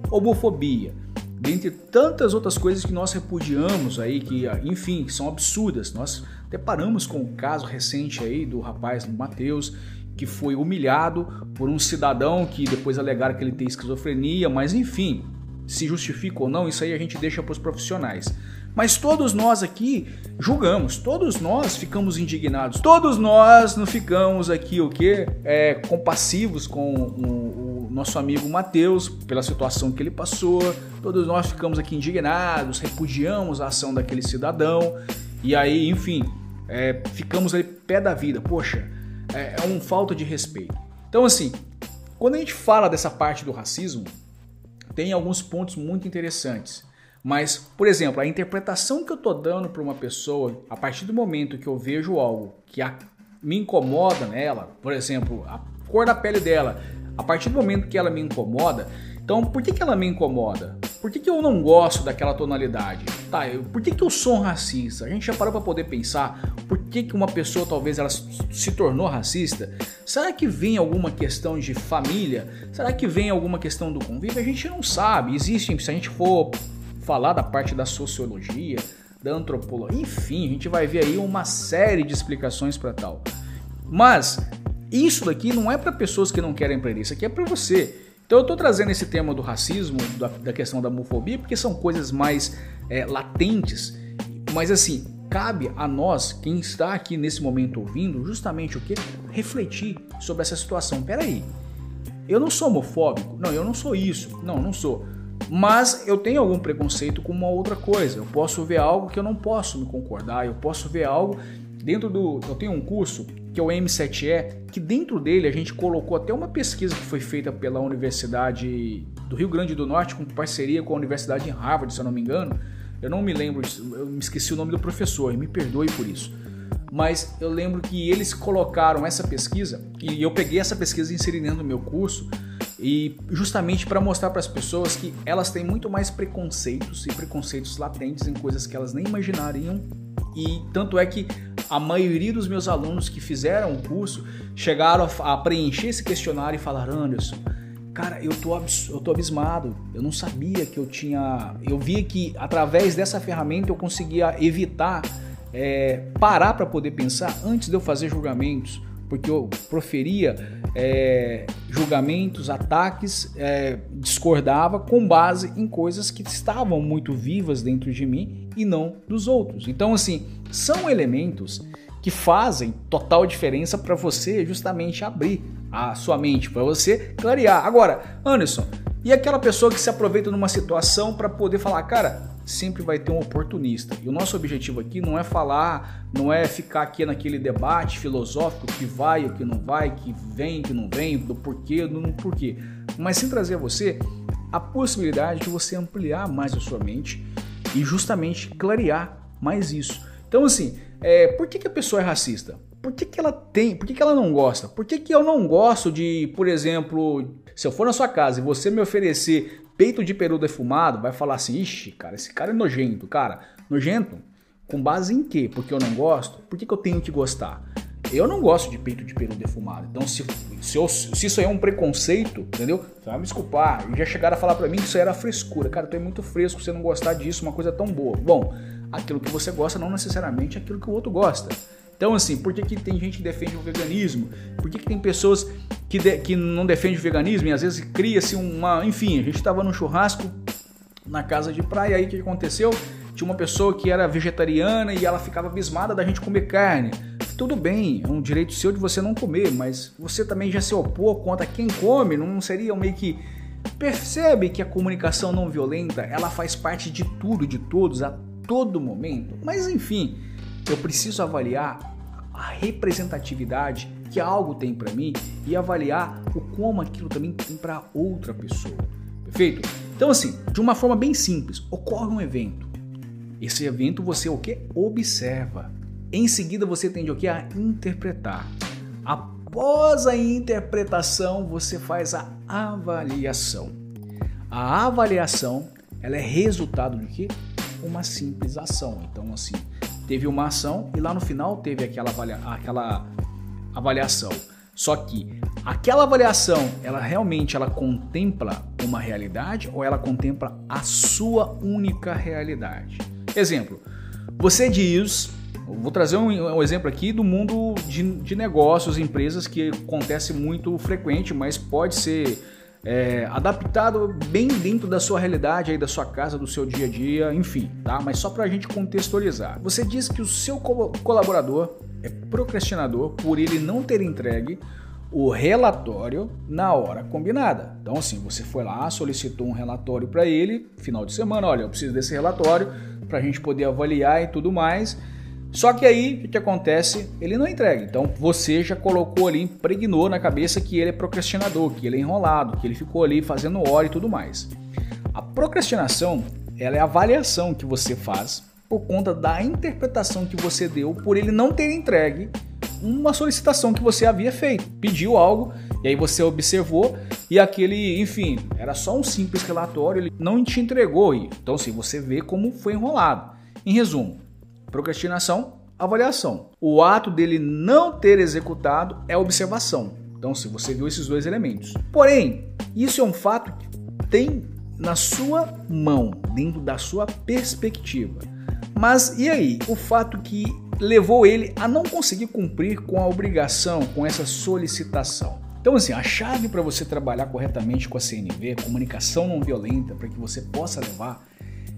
homofobia, dentre tantas outras coisas que nós repudiamos aí, que enfim, são absurdas. Nós deparamos com o caso recente aí do rapaz Mateus que foi humilhado por um cidadão que depois alegaram que ele tem esquizofrenia, mas enfim, se justifica ou não, isso aí a gente deixa para os profissionais. Mas todos nós aqui julgamos, todos nós ficamos indignados, todos nós não ficamos aqui o que é, compassivos com o, o nosso amigo Mateus pela situação que ele passou. Todos nós ficamos aqui indignados, repudiamos a ação daquele cidadão e aí, enfim, é, ficamos ali pé da vida. Poxa, é, é um falta de respeito. Então, assim, quando a gente fala dessa parte do racismo, tem alguns pontos muito interessantes. Mas, por exemplo, a interpretação que eu estou dando para uma pessoa, a partir do momento que eu vejo algo que a, me incomoda nela, por exemplo, a cor da pele dela, a partir do momento que ela me incomoda, então por que, que ela me incomoda? Por que, que eu não gosto daquela tonalidade? Tá, eu, por que, que eu sou um racista? A gente já parou para poder pensar por que, que uma pessoa talvez ela se tornou racista? Será que vem alguma questão de família? Será que vem alguma questão do convívio? A gente não sabe. Existem, se a gente for falar da parte da sociologia, da antropologia, enfim, a gente vai ver aí uma série de explicações para tal. Mas isso daqui não é para pessoas que não querem aprender, isso aqui é para você. Então eu estou trazendo esse tema do racismo, da, da, questão da homofobia, porque são coisas mais é, latentes, mas assim, cabe a nós, quem está aqui nesse momento ouvindo, justamente o que? Refletir sobre essa situação. Peraí, eu não sou homofóbico, não, eu não sou isso, não, não sou. Mas eu tenho algum preconceito com uma outra coisa. Eu posso ver algo que eu não posso me concordar, eu posso ver algo dentro do. Eu tenho um curso que é o M7E, que dentro dele a gente colocou até uma pesquisa que foi feita pela Universidade do Rio Grande do Norte, com parceria com a Universidade de Harvard, se eu não me engano. Eu não me lembro, eu me esqueci o nome do professor, me perdoe por isso. Mas eu lembro que eles colocaram essa pesquisa, e eu peguei essa pesquisa e inseri dentro do meu curso, e justamente para mostrar para as pessoas que elas têm muito mais preconceitos e preconceitos latentes em coisas que elas nem imaginariam. E tanto é que a maioria dos meus alunos que fizeram o curso chegaram a, preencher esse questionário e falaram: Anderson, cara, eu tô, eu tô abismado. Eu não sabia que eu tinha. Eu vi que através dessa ferramenta eu conseguia evitar é, parar para poder pensar antes de eu fazer julgamentos, porque eu proferia é, julgamentos, ataques, é, discordava com base em coisas que estavam muito vivas dentro de mim e não dos outros. Então, assim, são elementos que fazem total diferença para você justamente abrir a sua mente, para você clarear. Agora, Anderson, e aquela pessoa que se aproveita numa situação para poder falar, cara, sempre vai ter um oportunista. E o nosso objetivo aqui não é falar, não é ficar aqui naquele debate filosófico que vai, o que não vai, que vem, que não vem, do porquê, do não porquê, mas sim trazer a você a possibilidade de você ampliar mais a sua mente e justamente clarear mais isso. Então, assim, é, por que, que a pessoa é racista? Por que, que ela tem? Por que, que ela não gosta? Por que, que eu não gosto de, por exemplo, se eu for na sua casa e você me oferecer peito de peru defumado, vai falar assim: ixi, cara, esse cara é nojento. Cara, nojento? Com base em quê? Porque eu não gosto? Por que, que eu tenho que gostar? Eu não gosto de peito de peru defumado. Então, se, se, eu, se isso aí é um preconceito, entendeu? Você vai me desculpar. E já chegaram a falar para mim que isso aí era frescura. Cara, tu é muito fresco você não gostar disso, uma coisa tão boa. Bom, aquilo que você gosta não necessariamente é aquilo que o outro gosta. Então, assim, por que, que tem gente que defende o veganismo? Por que, que tem pessoas que, de, que não defendem o veganismo e às vezes cria-se uma. Enfim, a gente estava num churrasco na casa de praia, aí o que aconteceu? Tinha uma pessoa que era vegetariana e ela ficava abismada da gente comer carne. Tudo bem, é um direito seu de você não comer, mas você também já se opor contra quem come, não seria meio que Percebe que a comunicação não violenta, ela faz parte de tudo, de todos, a todo momento. Mas enfim, eu preciso avaliar a representatividade que algo tem para mim e avaliar o como aquilo também tem para outra pessoa. Perfeito? Então assim, de uma forma bem simples, ocorre um evento. Esse evento você o que observa. Em seguida você tende o que a interpretar. Após a interpretação, você faz a avaliação. A avaliação, ela é resultado de quê? Uma simples ação. Então assim, teve uma ação e lá no final teve aquela, avalia aquela avaliação. Só que aquela avaliação, ela realmente ela contempla uma realidade ou ela contempla a sua única realidade? Exemplo, você diz, vou trazer um, um exemplo aqui do mundo de, de negócios, empresas que acontece muito frequente, mas pode ser é, adaptado bem dentro da sua realidade, aí da sua casa, do seu dia a dia, enfim, tá? Mas só para a gente contextualizar. Você diz que o seu colaborador é procrastinador por ele não ter entregue o relatório na hora combinada. Então, assim, você foi lá, solicitou um relatório para ele, final de semana, olha, eu preciso desse relatório para a gente poder avaliar e tudo mais. Só que aí, o que acontece? Ele não entrega. Então você já colocou ali, impregnou na cabeça que ele é procrastinador, que ele é enrolado, que ele ficou ali fazendo hora e tudo mais. A procrastinação, ela é a avaliação que você faz por conta da interpretação que você deu por ele não ter entregue uma solicitação que você havia feito. Pediu algo e aí você observou e aquele, enfim, era só um simples relatório, ele não te entregou. Então, assim, você vê como foi enrolado. Em resumo, Procrastinação, avaliação. O ato dele não ter executado é observação. Então, se você viu esses dois elementos. Porém, isso é um fato que tem na sua mão, dentro da sua perspectiva. Mas e aí? O fato que levou ele a não conseguir cumprir com a obrigação, com essa solicitação. Então, assim, a chave para você trabalhar corretamente com a CNV, comunicação não violenta, para que você possa levar,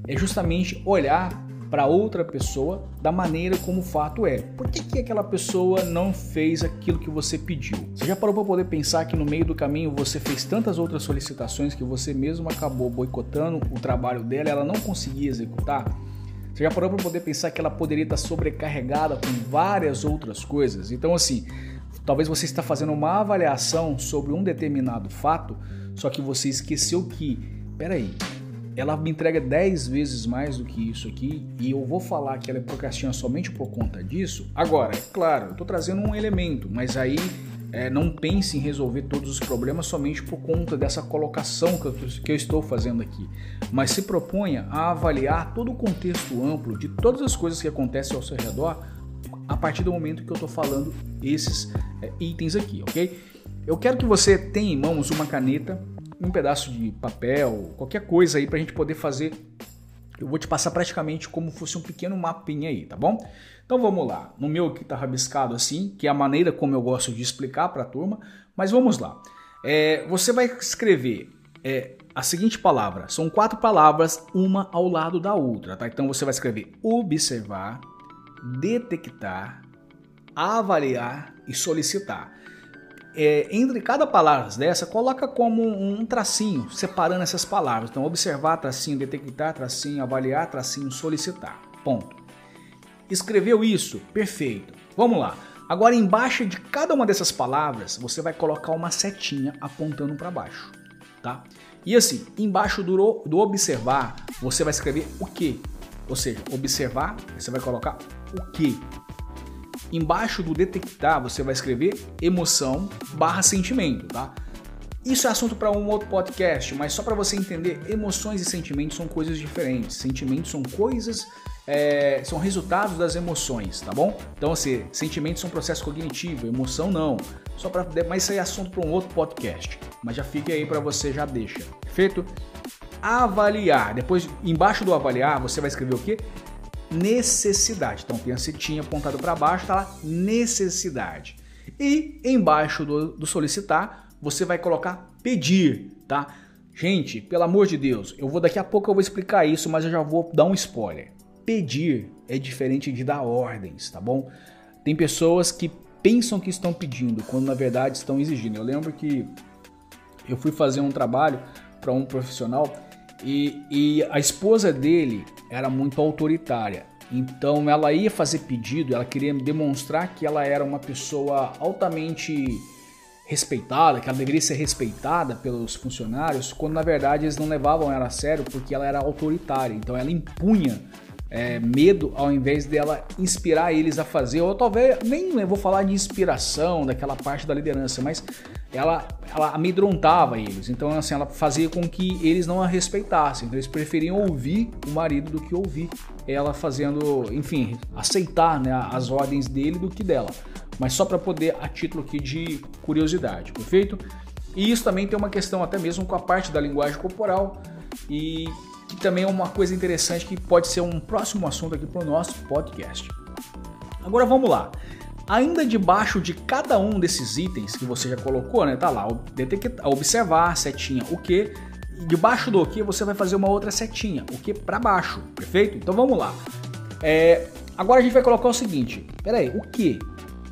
é justamente olhar para outra pessoa da maneira como o fato é. Por que, que aquela pessoa não fez aquilo que você pediu? Você já parou para poder pensar que no meio do caminho você fez tantas outras solicitações que você mesmo acabou boicotando o trabalho dela, ela não conseguia executar? Você já parou para poder pensar que ela poderia estar sobrecarregada com várias outras coisas? Então, assim, talvez você está fazendo uma avaliação sobre um determinado fato, só que você esqueceu que, peraí, ela me entrega 10 vezes mais do que isso aqui e eu vou falar que ela é procrastina somente por conta disso. Agora, é claro, eu estou trazendo um elemento, mas aí é, não pense em resolver todos os problemas somente por conta dessa colocação que eu, que eu estou fazendo aqui, mas se proponha a avaliar todo o contexto amplo de todas as coisas que acontecem ao seu redor a partir do momento que eu estou falando esses é, itens aqui, ok? Eu quero que você tenha em mãos uma caneta um pedaço de papel, qualquer coisa aí para a gente poder fazer. Eu vou te passar praticamente como fosse um pequeno mapinha aí, tá bom? Então vamos lá. No meu aqui tá rabiscado assim, que é a maneira como eu gosto de explicar para a turma, mas vamos lá. É, você vai escrever é, a seguinte palavra. São quatro palavras, uma ao lado da outra, tá? Então você vai escrever observar, detectar, avaliar e solicitar é, entre cada palavra dessa, coloca como um tracinho, separando essas palavras. Então, observar, tracinho, detectar, tracinho, avaliar, tracinho, solicitar. Ponto. Escreveu isso? Perfeito. Vamos lá. Agora, embaixo de cada uma dessas palavras, você vai colocar uma setinha apontando para baixo, tá? E assim, embaixo do, do observar, você vai escrever o que? Ou seja, observar, você vai colocar o que? Embaixo do detectar, você vai escrever emoção barra sentimento, tá? Isso é assunto para um outro podcast, mas só para você entender, emoções e sentimentos são coisas diferentes. Sentimentos são coisas, é, são resultados das emoções, tá bom? Então, assim, sentimentos são processo cognitivo, emoção não. Só para, mas isso aí é assunto para um outro podcast. Mas já fique aí para você, já deixa. Perfeito? Avaliar. Depois, embaixo do avaliar, você vai escrever o quê? Necessidade. Então tem a apontada para baixo, está lá necessidade. E embaixo do, do solicitar, você vai colocar pedir, tá? Gente, pelo amor de Deus, eu vou daqui a pouco eu vou explicar isso, mas eu já vou dar um spoiler. Pedir é diferente de dar ordens, tá bom? Tem pessoas que pensam que estão pedindo, quando na verdade estão exigindo. Eu lembro que eu fui fazer um trabalho para um profissional e, e a esposa dele era muito autoritária. Então ela ia fazer pedido, ela queria demonstrar que ela era uma pessoa altamente respeitada, que ela deveria ser respeitada pelos funcionários, quando na verdade eles não levavam ela a sério porque ela era autoritária. Então ela impunha é, medo ao invés dela inspirar eles a fazer, ou talvez nem vou falar de inspiração daquela parte da liderança, mas ela, ela amedrontava eles. Então, assim, ela fazia com que eles não a respeitassem. Então, eles preferiam ouvir o marido do que ouvir ela fazendo, enfim, aceitar né, as ordens dele do que dela. Mas só para poder, a título aqui de curiosidade, perfeito? E isso também tem uma questão até mesmo com a parte da linguagem corporal e que também é uma coisa interessante que pode ser um próximo assunto aqui para o nosso podcast. Agora vamos lá. Ainda debaixo de cada um desses itens que você já colocou, né? Tá lá, detectar, observar, setinha, o que. E debaixo do que você vai fazer uma outra setinha, o que para baixo, perfeito? Então vamos lá. É, agora a gente vai colocar o seguinte: peraí, o que?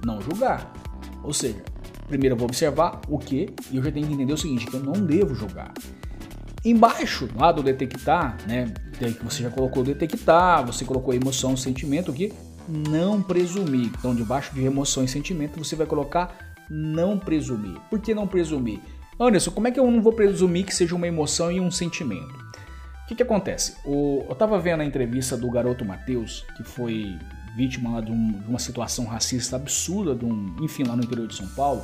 Não julgar. Ou seja, primeiro eu vou observar o que e eu já tenho que entender o seguinte: que eu não devo julgar. Embaixo, lá do detectar, né? Que você já colocou detectar, você colocou emoção, sentimento, o que não presumir. Então, debaixo de emoção e sentimento, você vai colocar não presumir. Por que não presumir? Anderson, como é que eu não vou presumir que seja uma emoção e um sentimento? O que, que acontece? O, eu estava vendo a entrevista do garoto Matheus, que foi vítima de, um, de, uma situação racista absurda, de um, enfim, lá no interior de São Paulo.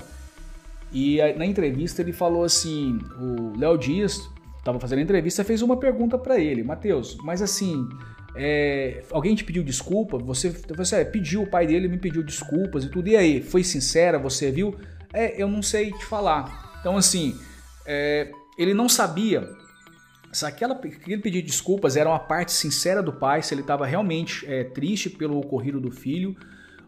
E a, na entrevista ele falou assim: o Léo Dias estava fazendo a entrevista, fez uma pergunta para ele, Matheus, mas assim, é, alguém te pediu desculpa, você, você é, pediu, o pai dele me pediu desculpas e tudo, e aí, foi sincera, você viu? É, eu não sei te falar. Então, assim, é, ele não sabia se aquela, aquele pedido de desculpas era uma parte sincera do pai, se ele estava realmente é, triste pelo ocorrido do filho,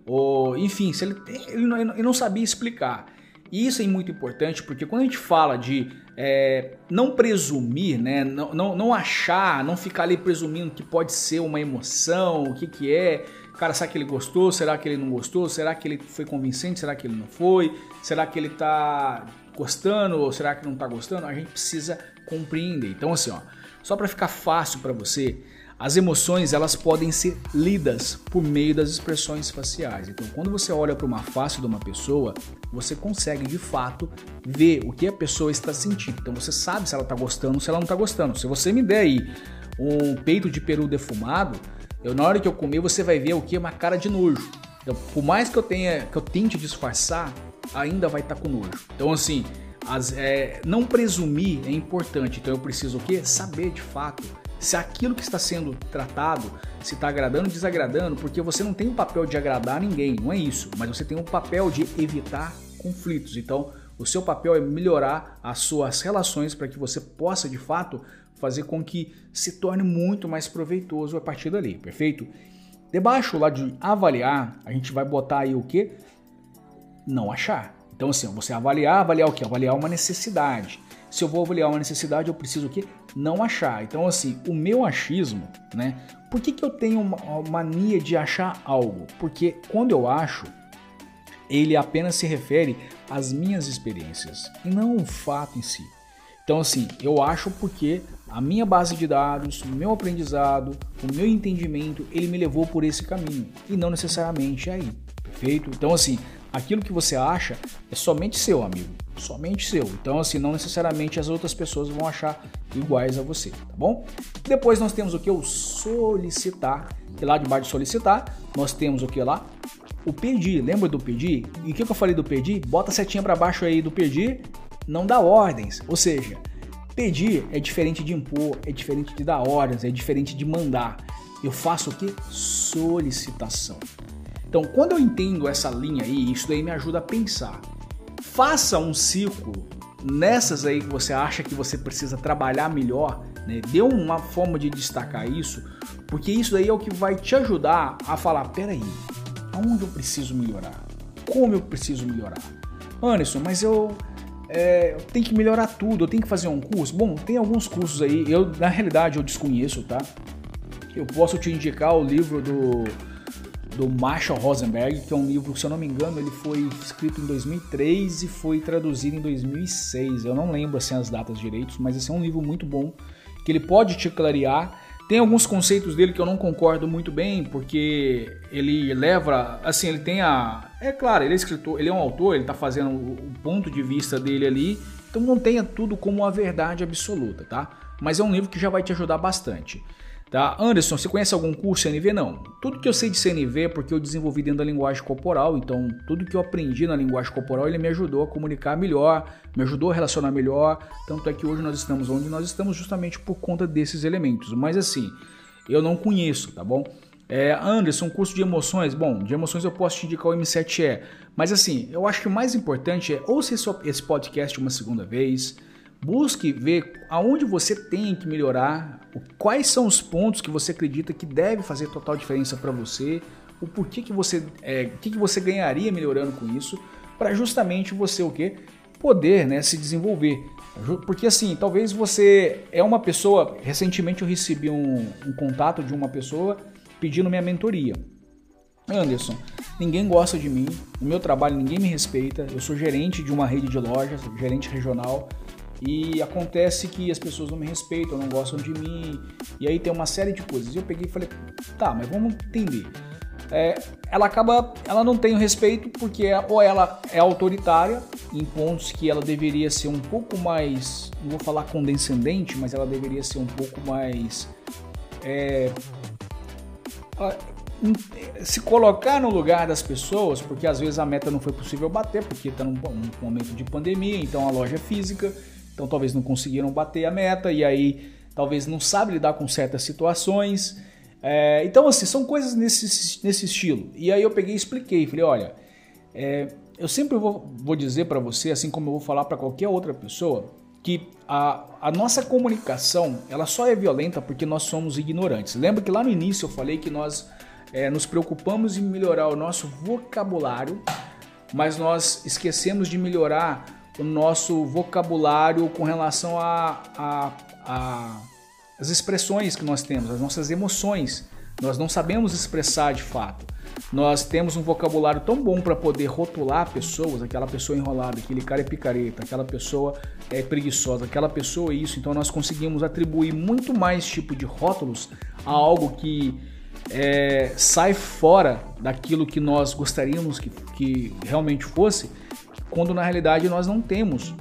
ou enfim, se ele, ele, não, ele não sabia explicar. E isso é muito importante porque quando a gente fala de é, não presumir, né, não, não, não, achar, não ficar ali presumindo que pode ser uma emoção, o que, que é, cara, será que ele gostou, será que ele não gostou, será que ele foi convincente, será que ele não foi, será que ele tá gostando ou será que não tá gostando, a gente precisa compreender. Então assim, ó, só para ficar fácil para você, as emoções elas podem ser lidas por meio das expressões faciais. Então, quando você olha para uma face de uma pessoa, você consegue de fato ver o que a pessoa está sentindo. Então, você sabe se ela está gostando ou se ela não está gostando. Se você me der aí um peito de peru defumado, eu na hora que eu comer você vai ver o que é uma cara de nojo. Então, por mais que eu tenha que eu tente disfarçar, ainda vai estar tá com nojo. Então, assim, as, é, não presumir é importante. Então, eu preciso o quê? Saber de fato se aquilo que está sendo tratado se está agradando ou desagradando, porque você não tem o papel de agradar ninguém, não é isso, mas você tem o papel de evitar conflitos. Então, o seu papel é melhorar as suas relações para que você possa de fato fazer com que se torne muito mais proveitoso a partir dali, perfeito? Debaixo lá de avaliar, a gente vai botar aí o que? Não achar. Então, assim, você avaliar, avaliar o que? Avaliar uma necessidade. Se eu vou avaliar uma necessidade, eu preciso o? Não achar. Então, assim, o meu achismo, né? Por que, que eu tenho uma mania de achar algo? Porque quando eu acho, ele apenas se refere às minhas experiências e não o fato em si. Então, assim, eu acho porque a minha base de dados, o meu aprendizado, o meu entendimento, ele me levou por esse caminho e não necessariamente aí, perfeito? Então, assim, aquilo que você acha é somente seu, amigo somente seu. Então, assim, não necessariamente as outras pessoas vão achar iguais a você, tá bom? Depois nós temos o que? O solicitar. E lá debaixo de solicitar, nós temos o que lá? O pedir. Lembra do pedir? E o que eu falei do pedir? Bota a setinha para baixo aí do pedir, não dá ordens. Ou seja, pedir é diferente de impor, é diferente de dar ordens, é diferente de mandar. Eu faço o que? Solicitação. Então, quando eu entendo essa linha aí, isso daí me ajuda a pensar faça um ciclo nessas aí que você acha que você precisa trabalhar melhor, né? Dê uma forma de destacar isso, porque isso daí é o que vai te ajudar a falar, peraí, aonde eu preciso melhorar? Como eu preciso melhorar? Anderson, mas eu, é, eu tenho que melhorar tudo, eu tenho que fazer um curso? Bom, tem alguns cursos aí, eu na realidade eu desconheço, tá? Eu posso te indicar o livro do do Marshall Rosenberg, que é um livro, se eu não me engano, ele foi escrito em 2003 e foi traduzido em 2006. Eu não lembro assim as datas direitos, mas esse é um livro muito bom que ele pode te clarear. Tem alguns conceitos dele que eu não concordo muito bem, porque ele leva, assim, ele tem a, é claro, ele é escritor, ele é um autor, ele está fazendo o ponto de vista dele ali, então não tenha tudo como a verdade absoluta, tá? Mas é um livro que já vai te ajudar bastante. Tá? Anderson, você conhece algum curso CNV? Não. Tudo que eu sei de CNV é porque eu desenvolvi dentro da linguagem corporal, então tudo que eu aprendi na linguagem corporal ele me ajudou a comunicar melhor, me ajudou a relacionar melhor. Tanto é que hoje nós estamos onde nós estamos justamente por conta desses elementos. Mas assim, eu não conheço, tá bom? É, Anderson, curso de emoções. Bom, de emoções eu posso te indicar o M7E. Mas assim, eu acho que o mais importante é ouça esse podcast uma segunda vez Busque ver aonde você tem que melhorar, quais são os pontos que você acredita que deve fazer total diferença para você, o porquê que você, é, que, que você ganharia melhorando com isso, para justamente você o quê? Poder né, se desenvolver. Porque assim, talvez você é uma pessoa. Recentemente eu recebi um, um contato de uma pessoa pedindo minha mentoria. Anderson, ninguém gosta de mim, no meu trabalho ninguém me respeita, eu sou gerente de uma rede de lojas, gerente regional, e acontece que as pessoas não me respeitam, não gostam de mim, e aí tem uma série de coisas. E eu peguei e falei, tá, mas vamos entender. É, ela acaba, ela não tem o respeito porque é, ou ela é autoritária em pontos que ela deveria ser um pouco mais, não vou falar condescendente, mas ela deveria ser um pouco mais é, se colocar no lugar das pessoas, porque às vezes a meta não foi possível bater, porque está num, num momento de pandemia, então a loja é física, então talvez não conseguiram bater a meta e aí talvez não sabe lidar com certas situações. É, então, assim, são coisas nesse, nesse estilo. E aí eu peguei e expliquei, falei, olha, é, eu sempre vou, vou dizer para você, assim como eu vou falar para qualquer outra pessoa, que a, a, nossa comunicação ela só é violenta porque nós somos ignorantes. Lembra que lá no início eu falei que nós é, nos preocupamos em melhorar o nosso vocabulário, mas nós esquecemos de melhorar o nosso vocabulário com relação a, a, a as expressões que nós temos, as nossas emoções. Nós não sabemos expressar de fato. Nós temos um vocabulário tão bom para poder rotular pessoas, aquela pessoa enrolada, aquele cara é picareta, aquela pessoa é preguiçosa, aquela pessoa é isso. Então nós conseguimos atribuir muito mais tipo de rótulos a algo que é, sai fora daquilo que nós gostaríamos que, que realmente fosse quando na realidade nós não temos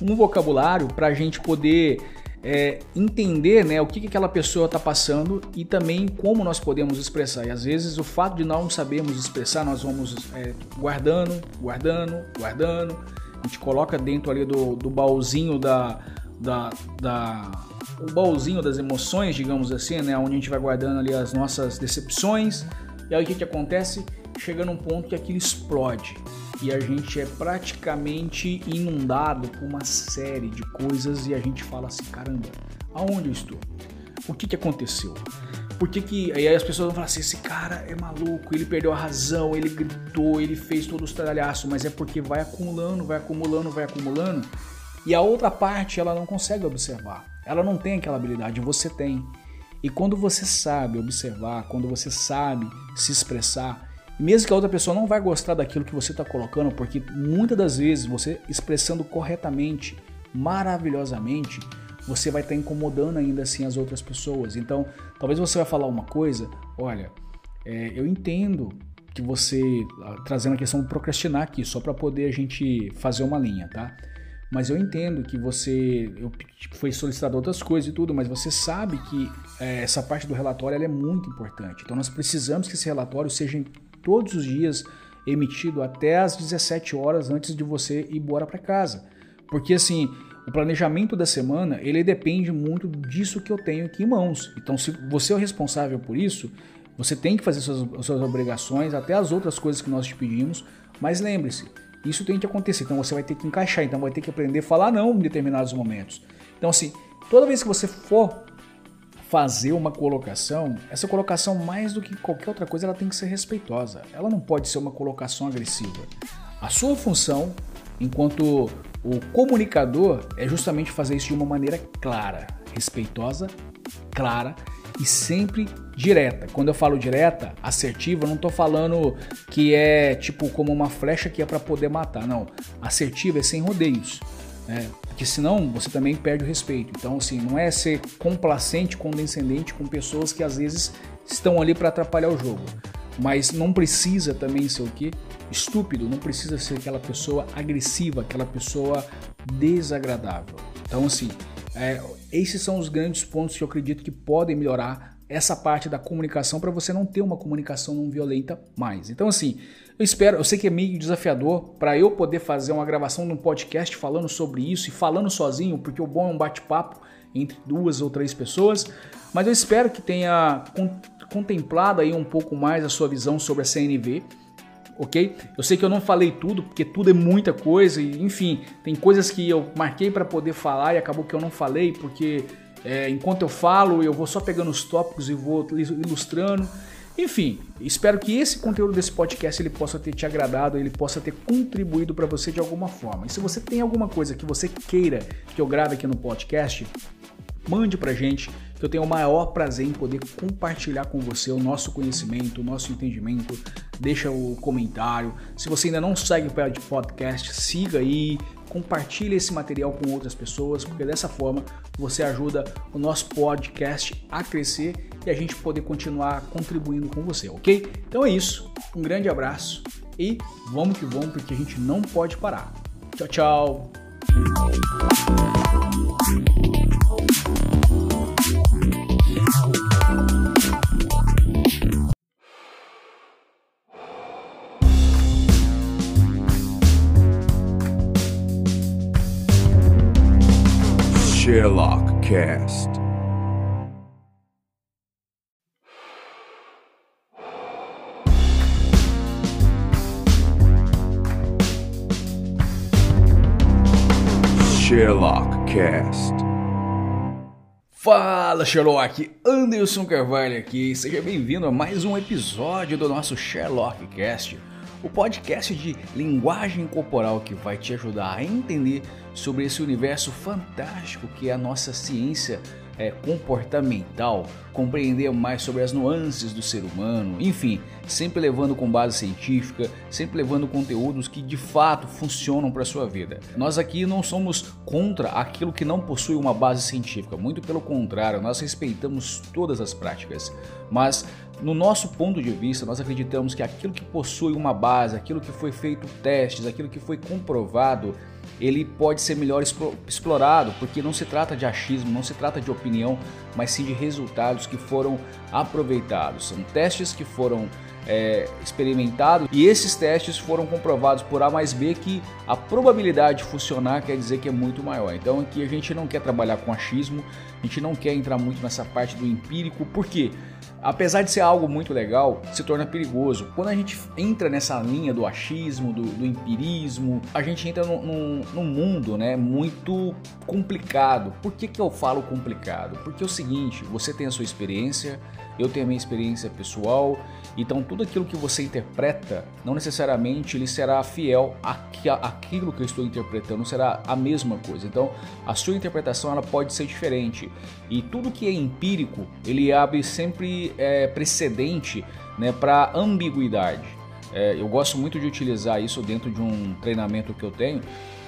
um vocabulário para a gente poder é, entender né, o que, que aquela pessoa está passando e também como nós podemos expressar. E às vezes o fato de não sabermos expressar, nós vamos é, guardando, guardando, guardando. A gente coloca dentro ali do, do baúzinho da, da, da o baúzinho das emoções, digamos assim, né, onde a gente vai guardando ali as nossas decepções. E aí o que, que acontece? Chega num ponto que aquilo explode e a gente é praticamente inundado por uma série de coisas e a gente fala assim, caramba, aonde eu estou? O que, que aconteceu? Por que que... Aí as pessoas vão falar assim, esse cara é maluco, ele perdeu a razão, ele gritou, ele fez todos os tralhaços, mas é porque vai acumulando, vai acumulando, vai acumulando e a outra parte ela não consegue observar. Ela não tem aquela habilidade, você tem. E quando você sabe observar, quando você sabe se expressar, mesmo que a outra pessoa não vai gostar daquilo que você está colocando, porque muitas das vezes você expressando corretamente, maravilhosamente, você vai estar tá incomodando ainda assim as outras pessoas. Então, talvez você vai falar uma coisa, olha, é, eu entendo que você trazendo a questão de procrastinar aqui, só para poder a gente fazer uma linha, tá? Mas eu entendo que você eu, tipo, foi solicitado outras coisas e tudo, mas você sabe que é, essa parte do relatório é muito importante. Então nós precisamos que esse relatório seja todos os dias emitido até às 17 horas antes de você ir embora para casa. Porque assim, o planejamento da semana, ele depende muito disso que eu tenho aqui em mãos. Então, se você é o responsável por isso, você tem que fazer suas, suas obrigações, até as outras coisas que nós te pedimos, mas lembre-se, isso tem que acontecer, então você vai ter que encaixar, então vai ter que aprender a falar não em determinados momentos. Então assim, toda vez que você for fazer uma colocação, essa colocação, mais do que qualquer outra coisa, ela tem que ser respeitosa. Ela não pode ser uma colocação agressiva. A sua função, enquanto o comunicador, é justamente fazer isso de uma maneira clara, respeitosa, clara e sempre direta. Quando eu falo direta, assertiva, eu não estou falando que é tipo como uma flecha que é para poder matar. Não, assertiva é sem rodeios. Né? Porque senão você também perde o respeito. Então, assim, não é ser complacente, condescendente com pessoas que às vezes estão ali para atrapalhar o jogo. Mas não precisa também ser o quê? Estúpido, não precisa ser aquela pessoa agressiva, aquela pessoa desagradável. Então, assim, é, esses são os grandes pontos que eu acredito que podem melhorar essa parte da comunicação para você não ter uma comunicação não violenta mais. Então, assim, eu espero, eu sei que é meio desafiador para eu poder fazer uma gravação de um podcast falando sobre isso e falando sozinho, porque o bom é um bate-papo entre duas ou três pessoas, mas eu espero que tenha contemplado aí um pouco mais a sua visão sobre a CNV ok? Eu sei que eu não falei tudo, porque tudo é muita coisa, e enfim, tem coisas que eu marquei para poder falar e acabou que eu não falei, porque é, enquanto eu falo, eu vou só pegando os tópicos e vou ilustrando. Enfim, espero que esse conteúdo desse podcast ele possa ter te agradado, ele possa ter contribuído para você de alguma forma. E se você tem alguma coisa que você queira que eu grave aqui no podcast, mande pra gente, eu tenho o maior prazer em poder compartilhar com você o nosso conhecimento, o nosso entendimento. Deixa o comentário. Se você ainda não segue o podcast, siga aí, compartilhe esse material com outras pessoas, porque dessa forma você ajuda o nosso podcast a crescer e a gente poder continuar contribuindo com você, ok? Então é isso. Um grande abraço e vamos que vamos, porque a gente não pode parar. Tchau, tchau. Sherlock Cast. Sherlock Cast. Fala Sherlock, Anderson Carvalho aqui, seja bem-vindo a mais um episódio do nosso Sherlock Cast, o podcast de linguagem corporal que vai te ajudar a entender sobre esse universo fantástico que é a nossa ciência é, comportamental, compreender mais sobre as nuances do ser humano, enfim, sempre levando com base científica, sempre levando conteúdos que de fato funcionam para a sua vida. Nós aqui não somos contra aquilo que não possui uma base científica, muito pelo contrário, nós respeitamos todas as práticas, mas no nosso ponto de vista, nós acreditamos que aquilo que possui uma base, aquilo que foi feito testes, aquilo que foi comprovado, ele pode ser melhor explorado, porque não se trata de achismo, não se trata de opinião, mas sim de resultados que foram aproveitados. São testes que foram é, experimentados e esses testes foram comprovados por A mais B que a probabilidade de funcionar quer dizer que é muito maior. Então aqui a gente não quer trabalhar com achismo, a gente não quer entrar muito nessa parte do empírico, por quê? Apesar de ser algo muito legal, se torna perigoso. Quando a gente entra nessa linha do achismo, do, do empirismo, a gente entra num, num, mundo né, muito complicado. Por que, que eu falo complicado? Porque é o seguinte, você tem a sua experiência, eu tenho a minha experiência pessoal, então tudo aquilo que você interpreta, não necessariamente ele será fiel àquilo que eu estou interpretando, será a mesma coisa. Então a sua interpretação ela pode ser diferente. E tudo que é empírico, ele abre sempre é, precedente né, para ambiguidade. É, eu gosto muito de utilizar isso dentro de um treinamento que eu tenho,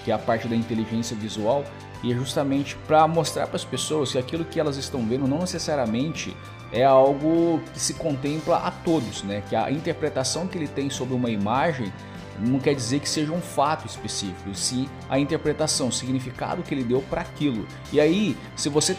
que é a parte da inteligência visual, e é justamente para mostrar para as pessoas que aquilo que elas estão vendo não necessariamente é algo que se contempla a todos, né? Que a interpretação que ele tem sobre uma imagem não quer dizer que seja um fato específico, sim a interpretação, o significado que ele deu para aquilo. E aí, se você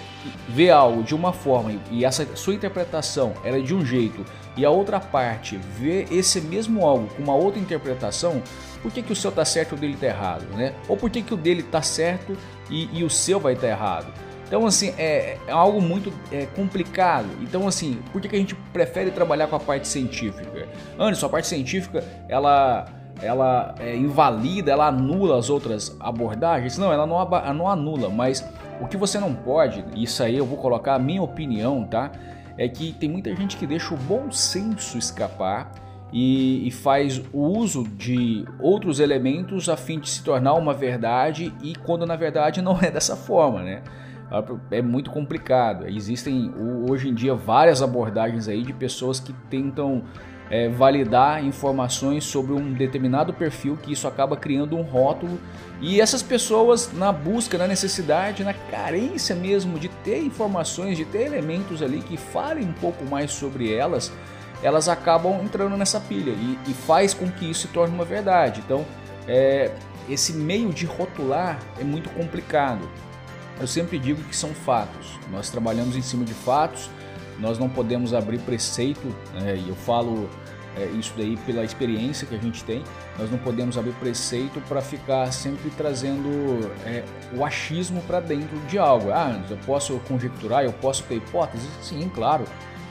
vê algo de uma forma e essa sua interpretação era de um jeito e a outra parte vê esse mesmo algo com uma outra interpretação, por que, que o seu tá certo e o dele tá errado, né? Ou por que, que o dele tá certo e, e o seu vai estar tá errado? Então, assim, é, é algo muito é, complicado. Então, assim, por que, que a gente prefere trabalhar com a parte científica? Anderson, a parte científica, ela, ela é, invalida, ela anula as outras abordagens? Não, ela não, não anula, mas o que você não pode, isso aí eu vou colocar a minha opinião, tá? É que tem muita gente que deixa o bom senso escapar e, e, faz o uso de outros elementos a fim de se tornar uma verdade e quando na verdade não é dessa forma, né? É muito complicado. Existem hoje em dia várias abordagens aí de pessoas que tentam é, validar informações sobre um determinado perfil, que isso acaba criando um rótulo. E essas pessoas, na busca, na necessidade, na carência mesmo de ter informações, de ter elementos ali que falem um pouco mais sobre elas, elas acabam entrando nessa pilha e, e faz com que isso se torne uma verdade. Então, é, esse meio de rotular é muito complicado. Eu sempre digo que são fatos. Nós trabalhamos em cima de fatos, nós não podemos abrir preceito, né, e eu falo é, isso daí pela experiência que a gente tem, nós não podemos abrir preceito para ficar sempre trazendo é, o achismo para dentro de algo. Ah, eu posso conjecturar, eu posso ter hipóteses? Sim, claro,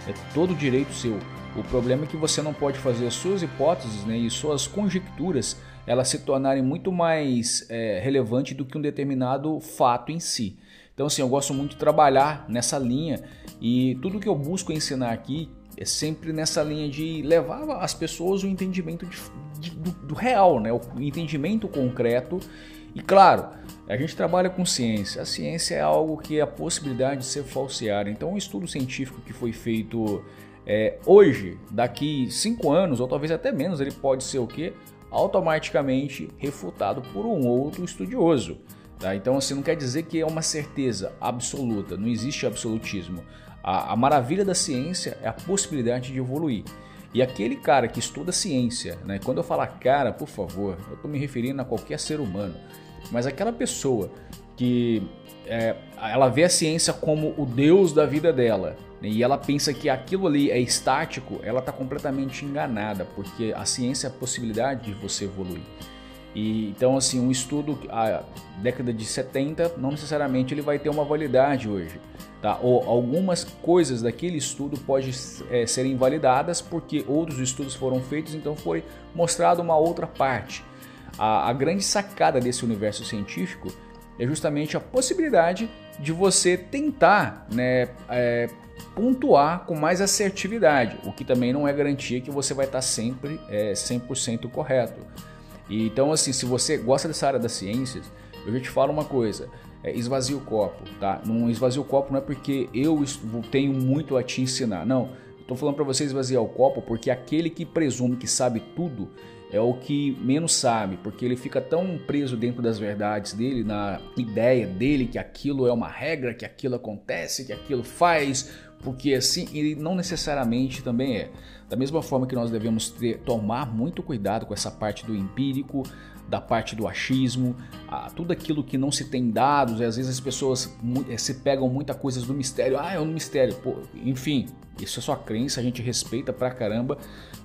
é todo direito seu. O problema é que você não pode fazer as suas hipóteses né, e suas conjecturas elas se tornarem muito mais é, relevantes do que um determinado fato em si. Então, assim, eu gosto muito de trabalhar nessa linha e tudo que eu busco ensinar aqui é sempre nessa linha de levar as pessoas o entendimento de, de, do, do, real, né? o entendimento concreto. E claro, a gente trabalha com ciência. A ciência é algo que é a possibilidade de ser falseada. Então, um estudo científico que foi feito é, hoje, daqui cinco anos, ou talvez até menos, ele pode ser o quê? Automaticamente refutado por um outro estudioso. Tá? Então, assim, não quer dizer que é uma certeza absoluta, não existe absolutismo. A, a maravilha da ciência é a possibilidade de evoluir. E aquele cara que estuda ciência, né? quando eu falar cara, por favor, eu estou me referindo a qualquer ser humano, mas aquela pessoa que é, ela vê a ciência como o Deus da vida dela? E ela pensa que aquilo ali é estático, ela está completamente enganada, porque a ciência é a possibilidade de você evoluir. E, então, assim, um estudo a década de 70 não necessariamente ele vai ter uma validade hoje. Tá? Ou algumas coisas daquele estudo podem é, ser invalidadas porque outros estudos foram feitos, então foi mostrado uma outra parte. A, a grande sacada desse universo científico é justamente a possibilidade de você tentar né, é, pontuar com mais assertividade, o que também não é garantia que você vai estar sempre é, 100% correto. E, então, assim, se você gosta dessa área das ciências, eu já te falo uma coisa: é, esvazie o copo, tá? Não esvazie o copo não é porque eu tenho muito a te ensinar, não. Estou falando para você esvaziar o copo porque aquele que presume que sabe tudo é o que menos sabe, porque ele fica tão preso dentro das verdades dele, na ideia dele que aquilo é uma regra, que aquilo acontece, que aquilo faz, porque assim ele não necessariamente também é. Da mesma forma que nós devemos ter, tomar muito cuidado com essa parte do empírico, da parte do achismo, tudo aquilo que não se tem dados, e às vezes as pessoas é, se pegam muita coisas do mistério, ah, é um mistério, Pô, enfim, isso é sua crença, a gente respeita pra caramba,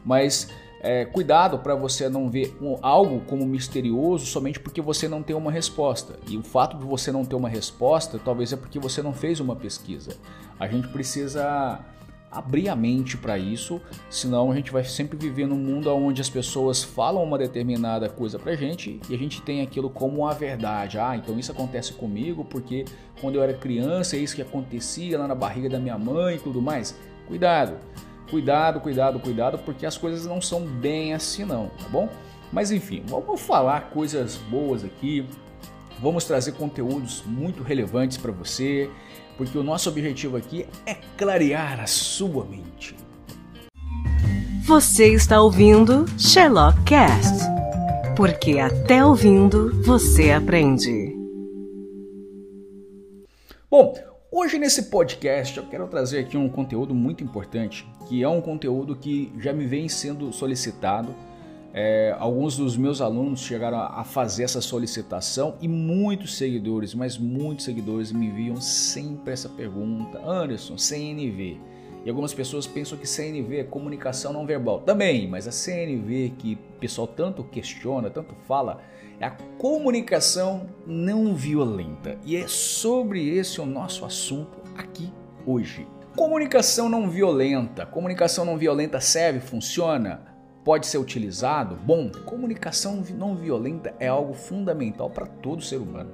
mas é, cuidado para você não ver um, algo como misterioso somente porque você não tem uma resposta. E o fato de você não ter uma resposta talvez é porque você não fez uma pesquisa. A gente precisa abrir a mente para isso, senão a gente vai sempre viver num mundo onde as pessoas falam uma determinada coisa pra gente e a gente tem aquilo como a verdade. Ah, então isso acontece comigo porque quando eu era criança é isso que acontecia lá na barriga da minha mãe e tudo mais. Cuidado. Cuidado, cuidado, cuidado, porque as coisas não são bem assim não, tá bom? Mas enfim, vamos falar coisas boas aqui. Vamos trazer conteúdos muito relevantes para você, porque o nosso objetivo aqui é clarear a sua mente. Você está ouvindo Sherlock Cast, porque até ouvindo você aprende. Bom, Hoje nesse podcast eu quero trazer aqui um conteúdo muito importante, que é um conteúdo que já me vem sendo solicitado. É, alguns dos meus alunos chegaram a fazer essa solicitação e muitos seguidores, mas muitos seguidores me enviam sempre essa pergunta: Anderson, CNV. E algumas pessoas pensam que CNV é comunicação não verbal. Também, mas a CNV que o pessoal tanto questiona, tanto fala, é a comunicação não violenta. E é sobre esse o nosso assunto aqui hoje. Comunicação não violenta. Comunicação não violenta serve, funciona? Pode ser utilizado? Bom, comunicação não violenta é algo fundamental para todo ser humano.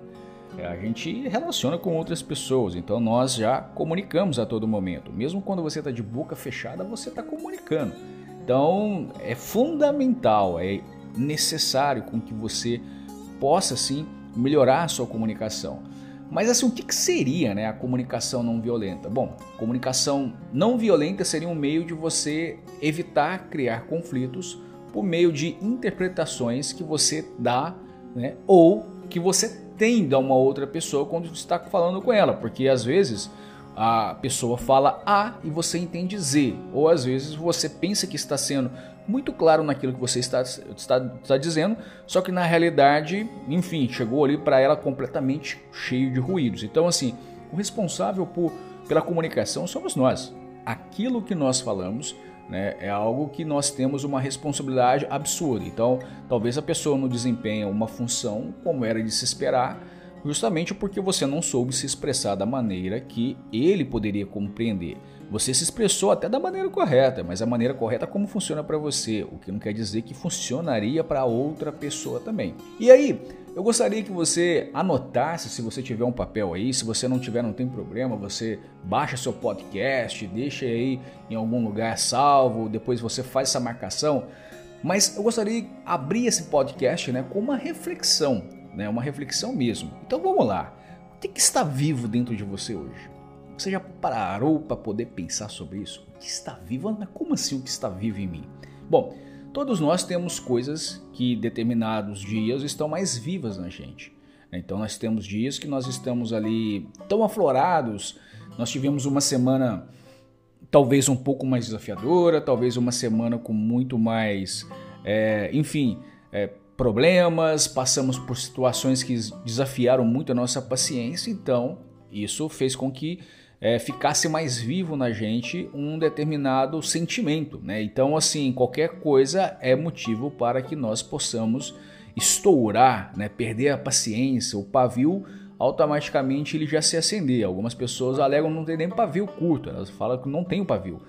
É, a gente relaciona com outras pessoas, então nós já comunicamos a todo momento. Mesmo quando você está de boca fechada, você está comunicando. Então é fundamental, é necessário com que você possa sim melhorar a sua comunicação. Mas assim, o que, que seria né, a comunicação não violenta? Bom, comunicação não violenta seria um meio de você evitar criar conflitos por meio de interpretações que você dá né, ou que você tem da uma outra pessoa quando está falando com ela, porque às vezes a pessoa fala A e você entende Z, ou às vezes você pensa que está sendo muito claro naquilo que você está, está, está dizendo, só que na realidade, enfim, chegou ali para ela completamente cheio de ruídos. Então, assim, o responsável por, pela comunicação somos nós. Aquilo que nós falamos né, é algo que nós temos uma responsabilidade absurda. Então, talvez a pessoa não desempenhe uma função como era de se esperar, justamente porque você não soube se expressar da maneira que ele poderia compreender. Você se expressou até da maneira correta, mas a maneira correta é como funciona para você, o que não quer dizer que funcionaria para outra pessoa também. E aí, eu gostaria que você anotasse, se você tiver um papel aí, se você não tiver, não tem problema, você baixa seu podcast, deixa aí em algum lugar salvo, depois você faz essa marcação. Mas eu gostaria de abrir esse podcast né, com uma reflexão, né, uma reflexão mesmo. Então vamos lá. O que, que está vivo dentro de você hoje? Você já parou para poder pensar sobre isso? O que está vivo? Como assim o que está vivo em mim? Bom, todos nós temos coisas que determinados dias estão mais vivas na gente. Então nós temos dias que nós estamos ali tão aflorados. Nós tivemos uma semana talvez um pouco mais desafiadora, talvez uma semana com muito mais, é, enfim, é, problemas. Passamos por situações que desafiaram muito a nossa paciência. Então isso fez com que é, ficasse mais vivo na gente um determinado sentimento. Né? Então, assim, qualquer coisa é motivo para que nós possamos estourar, né? perder a paciência, o pavio automaticamente ele já se acender. Algumas pessoas alegam não ter nem pavio curto, elas falam que não tem o pavio.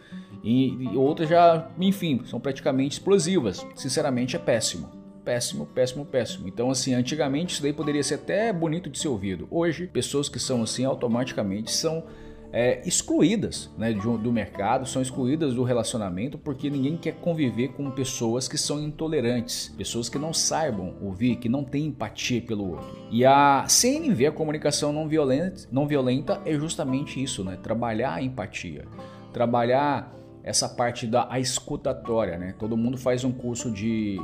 E, e outras já, enfim, são praticamente explosivas. Sinceramente é péssimo. Péssimo, péssimo, péssimo. Então, assim, antigamente isso daí poderia ser até bonito de ser ouvido. Hoje, pessoas que são assim automaticamente são é, excluídas né, do mercado, são excluídas do relacionamento porque ninguém quer conviver com pessoas que são intolerantes, pessoas que não saibam ouvir, que não têm empatia pelo outro. E a CNV, a comunicação não violenta, não violenta é justamente isso, né? Trabalhar a empatia, trabalhar essa parte da escutatória, né? Todo mundo faz um curso de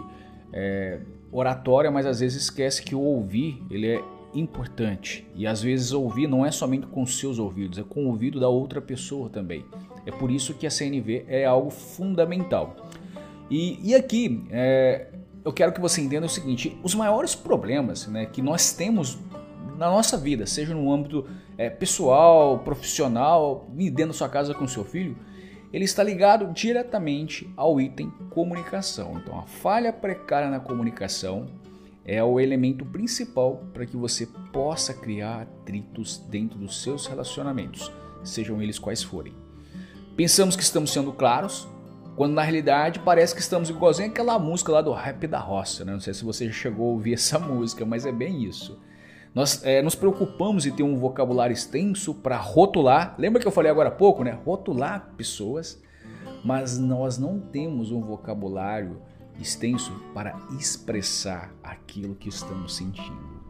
é, oratória, mas às vezes esquece que o ouvir ele é importante. E às vezes ouvir não é somente com seus ouvidos, é com o ouvido da outra pessoa também. É por isso que a CNV é algo fundamental. E, e aqui é, eu quero que você entenda o seguinte: os maiores problemas né, que nós temos na nossa vida, seja no âmbito é, pessoal, profissional, dentro da sua casa com seu filho, ele está ligado diretamente ao item comunicação. Então, a falha precária na comunicação é o elemento principal para que você possa criar atritos dentro dos seus relacionamentos, sejam eles quais forem. Pensamos que estamos sendo claros, quando na realidade parece que estamos igualzinho aquela música lá do rap da roça, né? Não sei se você já chegou a ouvir essa música, mas é bem isso. Nós é, nos preocupamos em ter um vocabulário extenso para rotular. Lembra que eu falei agora há pouco, né? Rotular pessoas, mas nós não temos um vocabulário extenso para expressar aquilo que estamos sentindo.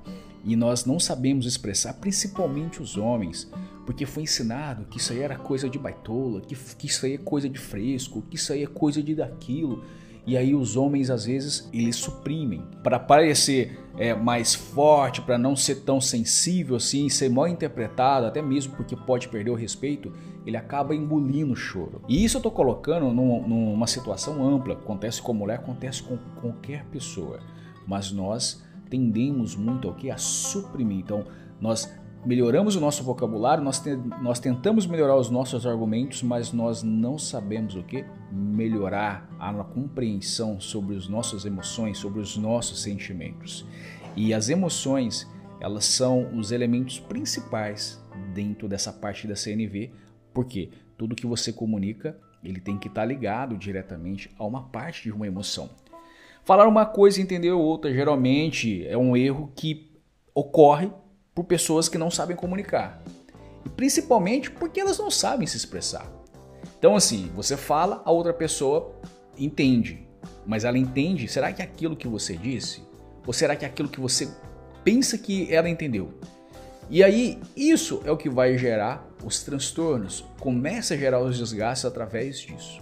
E nós não sabemos expressar, principalmente os homens, porque foi ensinado que isso aí era coisa de baitola, que, que isso aí é coisa de fresco, que isso aí é coisa de daquilo. E aí os homens às vezes eles suprimem para parecer é, mais forte, para não ser tão sensível assim, ser mal interpretado, até mesmo porque pode perder o respeito, ele acaba engolindo o choro. E isso eu estou colocando num, numa situação ampla, acontece com a mulher, acontece com qualquer pessoa, mas nós tendemos muito ao que a suprimir. Então nós melhoramos o nosso vocabulário, nós, te, nós tentamos melhorar os nossos argumentos, mas nós não sabemos o que? Melhorar a compreensão sobre as nossas emoções, sobre os nossos sentimentos. E as emoções, elas são os elementos principais dentro dessa parte da CNV, porque tudo que você comunica, ele tem que estar ligado diretamente a uma parte de uma emoção. Falar uma coisa e entender outra, geralmente é um erro que ocorre por pessoas que não sabem comunicar. E principalmente porque elas não sabem se expressar. Então, assim, você fala, a outra pessoa entende. Mas ela entende, será que é aquilo que você disse? Ou será que é aquilo que você pensa que ela entendeu? E aí, isso é o que vai gerar os transtornos, começa a gerar os desgastes através disso.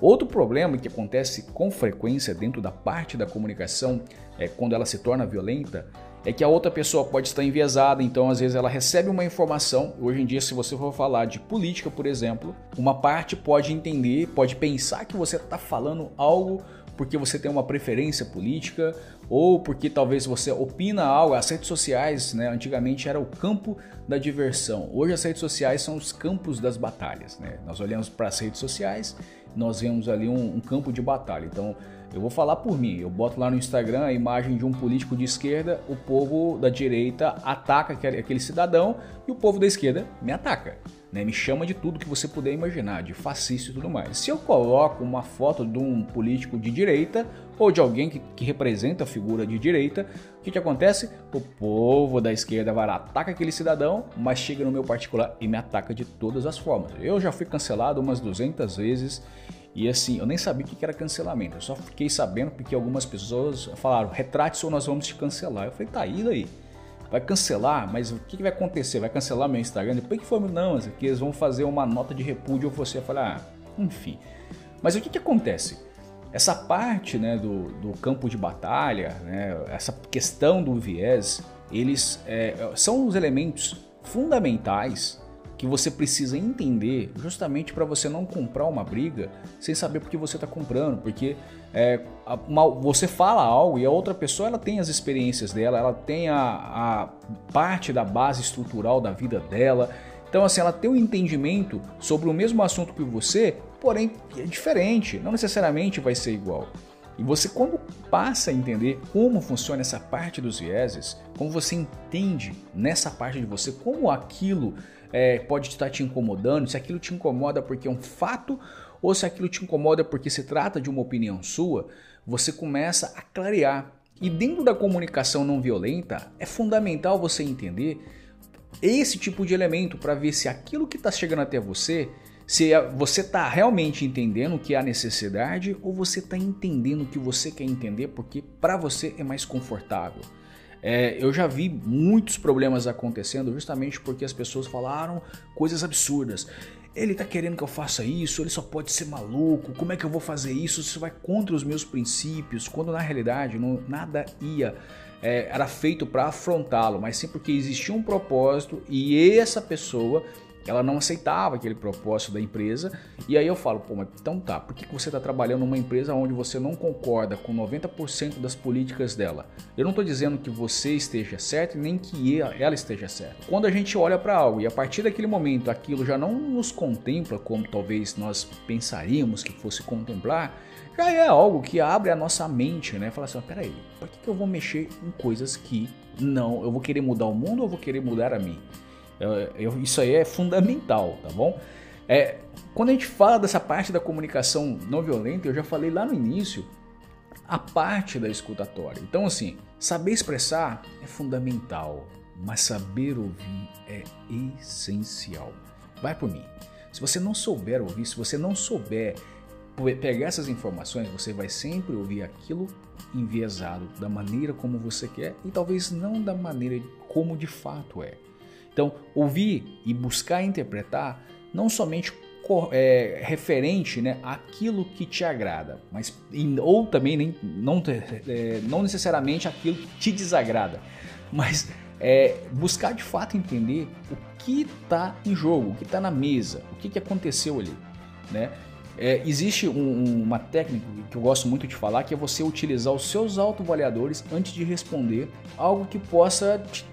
Outro problema que acontece com frequência dentro da parte da comunicação, é quando ela se torna violenta, é que a outra pessoa pode estar enviesada, então às vezes ela recebe uma informação. Hoje em dia, se você for falar de política, por exemplo, uma parte pode entender, pode pensar que você está falando algo porque você tem uma preferência política ou porque talvez você opina algo. As redes sociais, né, antigamente era o campo da diversão. Hoje as redes sociais são os campos das batalhas. Né? Nós olhamos para as redes sociais, nós vemos ali um, um campo de batalha. Então eu vou falar por mim. Eu boto lá no Instagram a imagem de um político de esquerda, o povo da direita ataca aquele cidadão e o povo da esquerda me ataca né? Me chama de tudo que você puder imaginar, de fascista e tudo mais. Se eu coloco uma foto de um político de direita ou de alguém que, que representa a figura de direita, o que, que acontece? O povo da esquerda vai lá, ataca aquele cidadão, mas chega no meu particular e me ataca de todas as formas. Eu já fui cancelado umas 200 vezes e assim, eu nem sabia o que era cancelamento, eu só fiquei sabendo porque algumas pessoas falaram, retrate-se ou nós vamos te cancelar. Eu falei, tá, e daí? vai cancelar, mas o que, que vai acontecer? Vai cancelar meu Instagram? Depois que for, não, que eles vão fazer uma nota de repúdio ou você vai falar, ah, enfim. Mas o que, que acontece? Essa parte né, do, do campo de batalha, né, essa questão do viés, eles é, são os elementos fundamentais que você precisa entender justamente para você não comprar uma briga sem saber por que você está comprando, porque é, uma, você fala algo e a outra pessoa ela tem as experiências dela, ela tem a, a parte da base estrutural da vida dela, então assim ela tem um entendimento sobre o mesmo assunto que você, porém é diferente, não necessariamente vai ser igual. E você, quando passa a entender como funciona essa parte dos vieses, como você entende nessa parte de você, como aquilo é, pode estar te incomodando, se aquilo te incomoda porque é um fato ou se aquilo te incomoda porque se trata de uma opinião sua, você começa a clarear. E dentro da comunicação não violenta, é fundamental você entender esse tipo de elemento para ver se aquilo que está chegando até você, se você está realmente entendendo o que é a necessidade ou você está entendendo o que você quer entender porque para você é mais confortável. É, eu já vi muitos problemas acontecendo justamente porque as pessoas falaram coisas absurdas. Ele tá querendo que eu faça isso, ele só pode ser maluco, como é que eu vou fazer isso? Isso vai contra os meus princípios, quando na realidade não, nada ia. É, era feito para afrontá-lo, mas sim porque existia um propósito e essa pessoa ela não aceitava aquele propósito da empresa. E aí eu falo, pô, mas então tá, por que você está trabalhando numa empresa onde você não concorda com 90% das políticas dela? Eu não estou dizendo que você esteja certo nem que ela esteja certa. Quando a gente olha para algo e a partir daquele momento aquilo já não nos contempla como talvez nós pensaríamos que fosse contemplar, já é algo que abre a nossa mente, né? Fala assim, peraí, por que eu vou mexer em coisas que não, eu vou querer mudar o mundo ou eu vou querer mudar a mim? Eu, isso aí é fundamental, tá bom? É, quando a gente fala dessa parte da comunicação não violenta, eu já falei lá no início, a parte da escutatória. Então, assim, saber expressar é fundamental, mas saber ouvir é essencial. Vai por mim. Se você não souber ouvir, se você não souber pegar essas informações, você vai sempre ouvir aquilo enviesado da maneira como você quer e talvez não da maneira como de fato é. Então, ouvir e buscar interpretar não somente é, referente né, àquilo que te agrada, mas ou também nem, não, é, não necessariamente aquilo que te desagrada, mas é, buscar de fato entender o que está em jogo, o que está na mesa, o que, que aconteceu ali. Né? É, existe um, uma técnica que eu gosto muito de falar, que é você utilizar os seus autoavaliadores antes de responder algo que possa te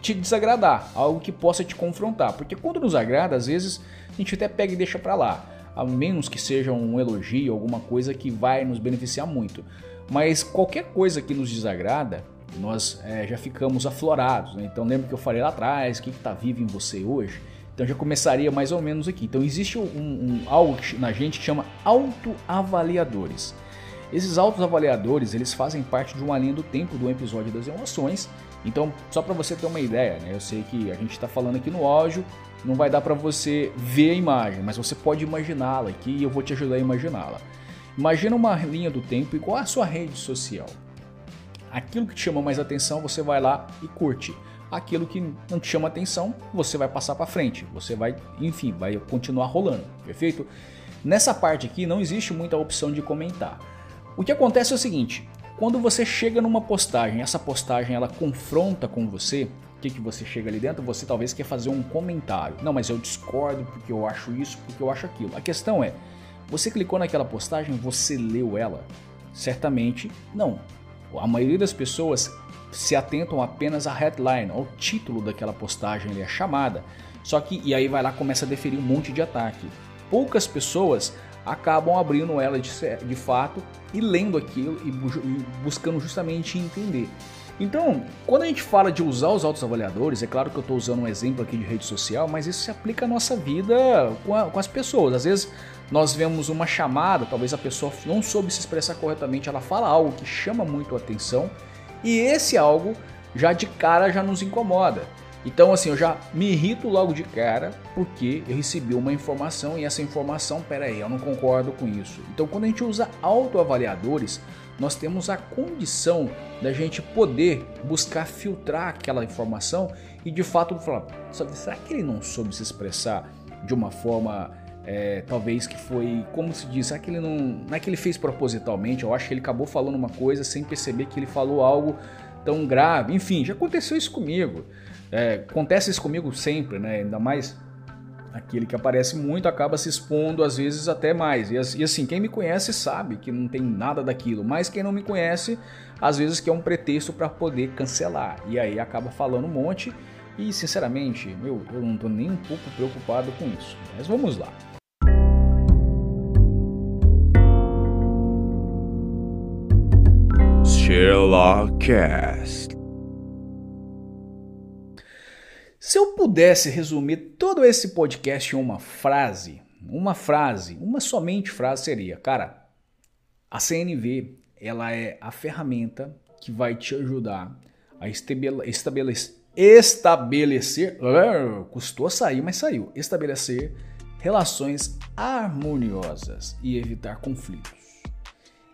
te desagradar, algo que possa te confrontar. Porque quando nos agrada, às vezes a gente até pega e deixa para lá, a menos que seja um elogio, alguma coisa que vai nos beneficiar muito. Mas qualquer coisa que nos desagrada, nós é, já ficamos aflorados. Né? Então lembra que eu falei lá atrás, o que está vivo em você hoje? Então já começaria mais ou menos aqui. Então existe um, um algo na gente que chama autoavaliadores. Esses autoavaliadores, eles fazem parte de uma linha do tempo do episódio das emoções então, só para você ter uma ideia, né? eu sei que a gente está falando aqui no áudio, não vai dar para você ver a imagem, mas você pode imaginá-la aqui e eu vou te ajudar a imaginá-la. Imagina uma linha do tempo igual a sua rede social. Aquilo que te chama mais atenção, você vai lá e curte. Aquilo que não te chama atenção, você vai passar para frente. Você vai, enfim, vai continuar rolando, perfeito? Nessa parte aqui não existe muita opção de comentar. O que acontece é o seguinte: quando você chega numa postagem, essa postagem ela confronta com você, o que, que você chega ali dentro? Você talvez quer fazer um comentário. Não, mas eu discordo porque eu acho isso, porque eu acho aquilo. A questão é, você clicou naquela postagem, você leu ela? Certamente não. A maioria das pessoas se atentam apenas à headline, ao título daquela postagem, ali, a chamada. Só que, e aí vai lá começa a deferir um monte de ataque. Poucas pessoas acabam abrindo ela de, de fato e lendo aquilo e, e buscando justamente entender. Então, quando a gente fala de usar os autoavaliadores, é claro que eu estou usando um exemplo aqui de rede social, mas isso se aplica à nossa vida com, a, com, as pessoas. Às vezes nós vemos uma chamada, talvez a pessoa não soube se expressar corretamente, ela fala algo que chama muito a atenção e esse algo já de cara já nos incomoda. Então, assim, eu já me irrito logo de cara porque eu recebi uma informação e essa informação, peraí, eu não concordo com isso. Então, quando a gente usa autoavaliadores, nós temos a condição da gente poder buscar filtrar aquela informação e de fato falar: será que ele não soube se expressar de uma forma é, talvez que foi, como se diz, será que ele não, não é que ele fez propositalmente? Eu acho que ele acabou falando uma coisa sem perceber que ele falou algo tão grave. Enfim, já aconteceu isso comigo. É, acontece isso comigo sempre, né? Ainda mais aquele que aparece muito acaba se expondo às vezes até mais. E, assim, quem me conhece sabe que não tem nada daquilo, mas quem não me conhece, às vezes quer um pretexto para poder cancelar. E aí acaba falando um monte. E sinceramente, meu, eu não estou nem um pouco preocupado com isso. Mas vamos lá. Cast. Se eu pudesse resumir todo esse podcast em uma frase, uma frase, uma somente frase seria, cara, a CNV, ela é a ferramenta que vai te ajudar a estabelecer, estabelecer, custou sair, mas saiu, estabelecer relações harmoniosas e evitar conflitos.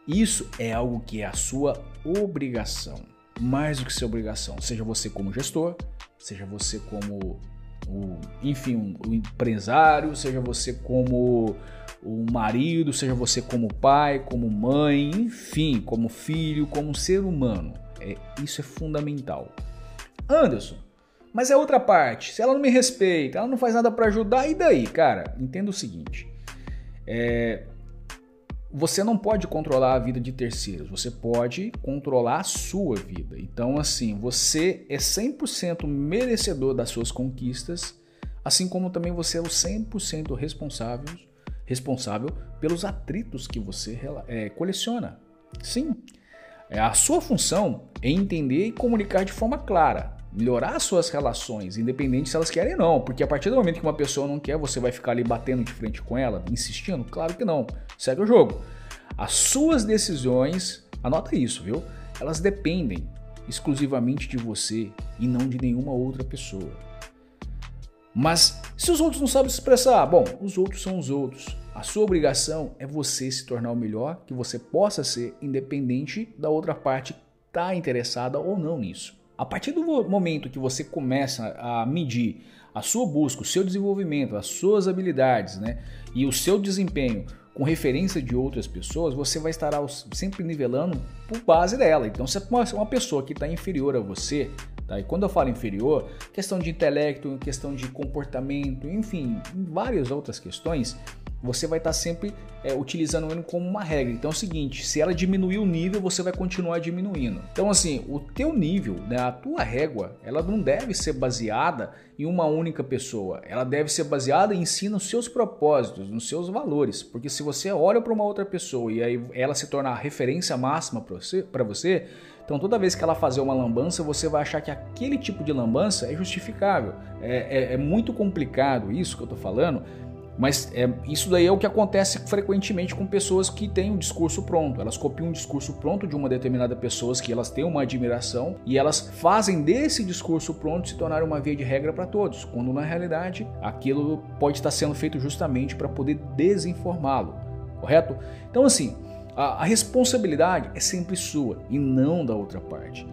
Isso é algo que é a sua obrigação, mais do que sua obrigação, seja você como gestor, seja você como o, enfim, um, um empresário, seja você como o marido, seja você como pai, como mãe, enfim, como filho, como ser humano. É, isso é fundamental. Anderson, mas é outra parte. Se ela não me respeita, ela não faz nada para ajudar, e daí, cara? Entenda o seguinte: é, você não pode controlar a vida de terceiros, você pode controlar a sua vida. Então, assim, você é 100% merecedor das suas conquistas, assim como também você é o 100% responsável, responsável pelos atritos que você é, coleciona. Sim, é, a sua função é entender e comunicar de forma clara, melhorar suas relações, independente se elas querem ou não, porque a partir do momento que uma pessoa não quer, você vai ficar ali batendo de frente com ela, insistindo? Claro que não. Segue o jogo. As suas decisões, anota isso, viu? Elas dependem exclusivamente de você e não de nenhuma outra pessoa. Mas se os outros não sabem se expressar, bom, os outros são os outros. A sua obrigação é você se tornar o melhor que você possa ser, independente da outra parte estar tá interessada ou não nisso. A partir do momento que você começa a medir a sua busca, o seu desenvolvimento, as suas habilidades né, e o seu desempenho com referência de outras pessoas, você vai estar sempre nivelando por base dela. Então, se uma pessoa que está inferior a você, tá? e quando eu falo inferior, questão de intelecto, questão de comportamento, enfim, várias outras questões, você vai estar sempre é, utilizando ele como uma regra. Então é o seguinte, se ela diminuir o nível, você vai continuar diminuindo. Então assim, o teu nível, né, a tua régua, ela não deve ser baseada em uma única pessoa. Ela deve ser baseada em si nos seus propósitos, nos seus valores. Porque se você olha para uma outra pessoa e aí ela se torna a referência máxima para você, você então toda vez que ela fazer uma lambança, você vai achar que aquele tipo de lambança é justificável. É, é, é muito complicado isso que eu estou falando, mas é, isso daí é o que acontece frequentemente com pessoas que têm um discurso pronto. Elas copiam um discurso pronto de uma determinada pessoa que elas têm uma admiração e elas fazem desse discurso pronto se tornar uma via de regra para todos, quando na realidade aquilo pode estar sendo feito justamente para poder desinformá-lo, correto? Então assim, A, a responsabilidade é sempre sua e não da outra parte.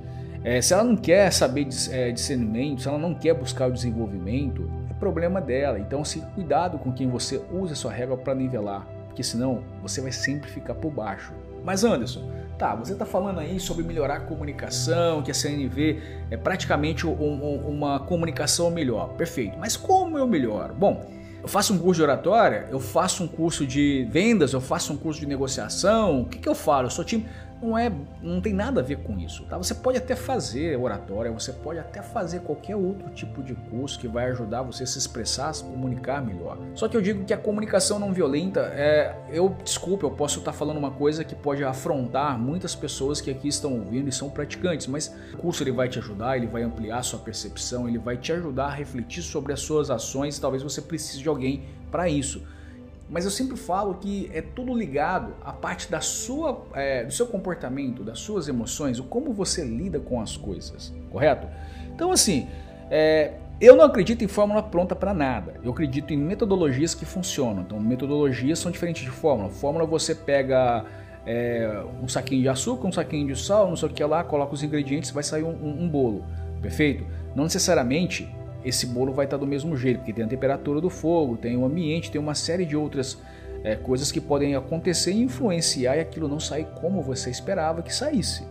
É, se ela não quer saber de é, discernimento, se ela não quer buscar o desenvolvimento, problema dela. Então, se cuidado com quem você usa sua régua para nivelar, porque senão você vai sempre ficar por baixo. Mas Anderson, tá, você está falando aí sobre melhorar a comunicação, que a CNV é praticamente um, um, uma comunicação melhor. Perfeito. Mas como eu melhoro? Bom, eu faço um curso de oratória, eu faço um curso de vendas, eu faço um curso de negociação. O que, que eu falo? Eu sou time não é, não tem nada a ver com isso, tá? Você pode até fazer oratória, você pode até fazer qualquer outro tipo de curso que vai ajudar você a se expressar, a se comunicar melhor. Só que eu digo que a comunicação não violenta é, eu desculpe, eu posso estar falando uma coisa que pode afrontar muitas pessoas que aqui estão ouvindo e são praticantes, mas o curso ele vai te ajudar, ele vai ampliar sua percepção, ele vai te ajudar a refletir sobre as suas ações, talvez você precise de alguém para isso. Mas eu sempre falo que é tudo ligado à parte da sua, é, do seu comportamento, das suas emoções, o como você lida com as coisas, correto? Então, assim, é, eu não acredito em fórmula pronta para nada. Eu acredito em metodologias que funcionam. Então, metodologias são diferentes de fórmula. Fórmula você pega é, um saquinho de açúcar, um saquinho de sal, não sei o que lá, coloca os ingredientes, vai sair um, um, um bolo. Perfeito? Não necessariamente esse bolo vai estar do mesmo jeito, porque tem a temperatura do fogo, tem o ambiente, tem uma série de outras é, coisas que podem acontecer e influenciar e aquilo não sair como você esperava que saísse.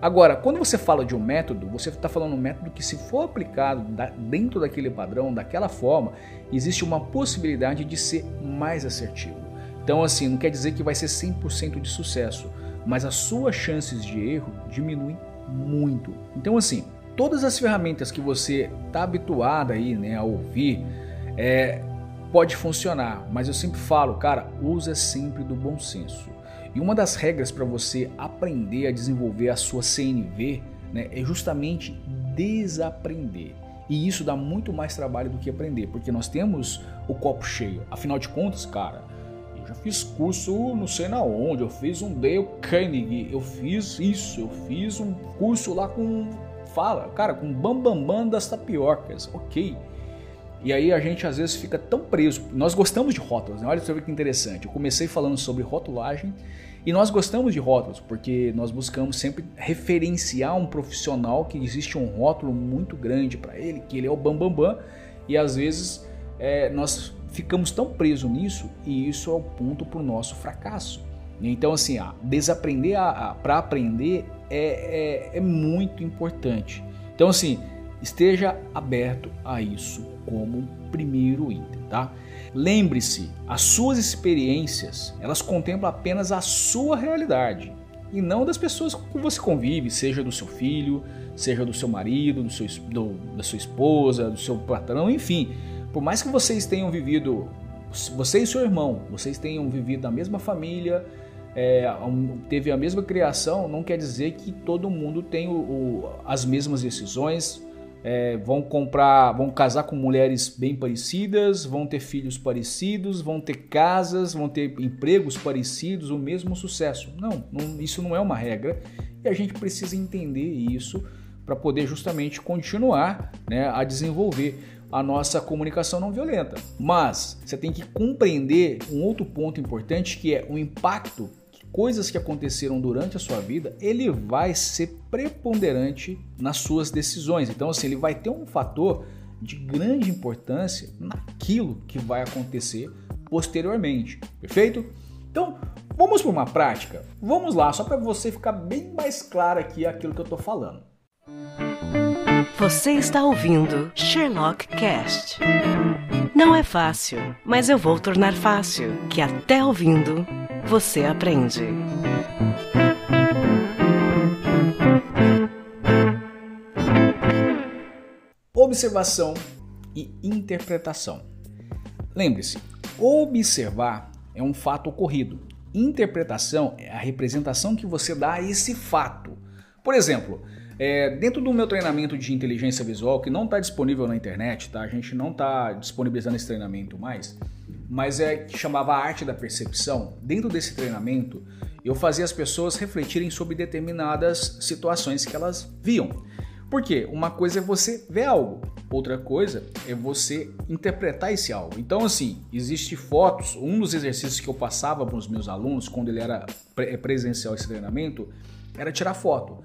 Agora, quando você fala de um método, você está falando um método que, se for aplicado dentro daquele padrão, daquela forma, existe uma possibilidade de ser mais assertivo. Então, assim, não quer dizer que vai ser 100% de sucesso, mas as suas chances de erro diminuem muito. Então, assim, todas as ferramentas que você está habituado aí, né, a ouvir, é, pode funcionar, mas eu sempre falo, cara, usa sempre do bom senso. E uma das regras para você aprender a desenvolver a sua CNV né, é justamente desaprender. E isso dá muito mais trabalho do que aprender, porque nós temos o copo cheio. Afinal de contas, cara, eu já fiz curso não sei na onde, eu fiz um Dale Carnegie, eu fiz isso, eu fiz um curso lá com fala, cara, com bambambam bam, bam das tapiocas, ok. E aí a gente às vezes fica tão preso. Nós gostamos de rótulos, né? olha só que interessante. Eu comecei falando sobre rotulagem e nós gostamos de rótulos porque nós buscamos sempre referenciar um profissional que existe um rótulo muito grande para ele, que ele é o bambambam, bam, bam, e às vezes é, nós ficamos tão presos nisso e isso é o ponto para o nosso fracasso. Então, assim, desaprender para aprender é, é, é muito importante. Então, assim, esteja aberto a isso como primeiro item, tá? Lembre-se, as suas experiências, elas contemplam apenas a sua realidade e não das pessoas com você convive, seja do seu filho, seja do seu marido, do seu, do, da sua esposa, do seu patrão, enfim. Por mais que vocês tenham vivido, você e seu irmão, vocês tenham vivido na mesma família, é, teve a mesma criação, não quer dizer que todo mundo tem o, o, as mesmas decisões. É, vão comprar, vão casar com mulheres bem parecidas, vão ter filhos parecidos, vão ter casas, vão ter empregos parecidos, o mesmo sucesso. Não, não isso não é uma regra e a gente precisa entender isso para poder justamente continuar né, a desenvolver a nossa comunicação não violenta. Mas você tem que compreender um outro ponto importante que é o impacto coisas que aconteceram durante a sua vida, ele vai ser preponderante nas suas decisões. Então, assim, ele vai ter um fator de grande importância naquilo que vai acontecer posteriormente. Perfeito? Então, vamos para uma prática? Vamos lá, só para você ficar bem mais claro aqui aquilo que eu estou falando. Você está ouvindo Sherlock Cast. Não é fácil, mas eu vou tornar fácil, que até ouvindo você aprende. Observação e interpretação. Lembre-se, observar é um fato ocorrido. Interpretação é a representação que você dá a esse fato. Por exemplo, é, dentro do meu treinamento de inteligência visual, que não está disponível na internet, tá? A gente não está disponibilizando esse treinamento mais mas é que chamava Arte da Percepção. Dentro desse treinamento, eu fazia as pessoas refletirem sobre determinadas situações que elas viam. Por quê? Uma coisa é você ver algo, outra coisa é você interpretar esse algo. Então, assim, existe fotos. Um dos exercícios que eu passava para os meus alunos quando ele era presencial esse treinamento era tirar foto.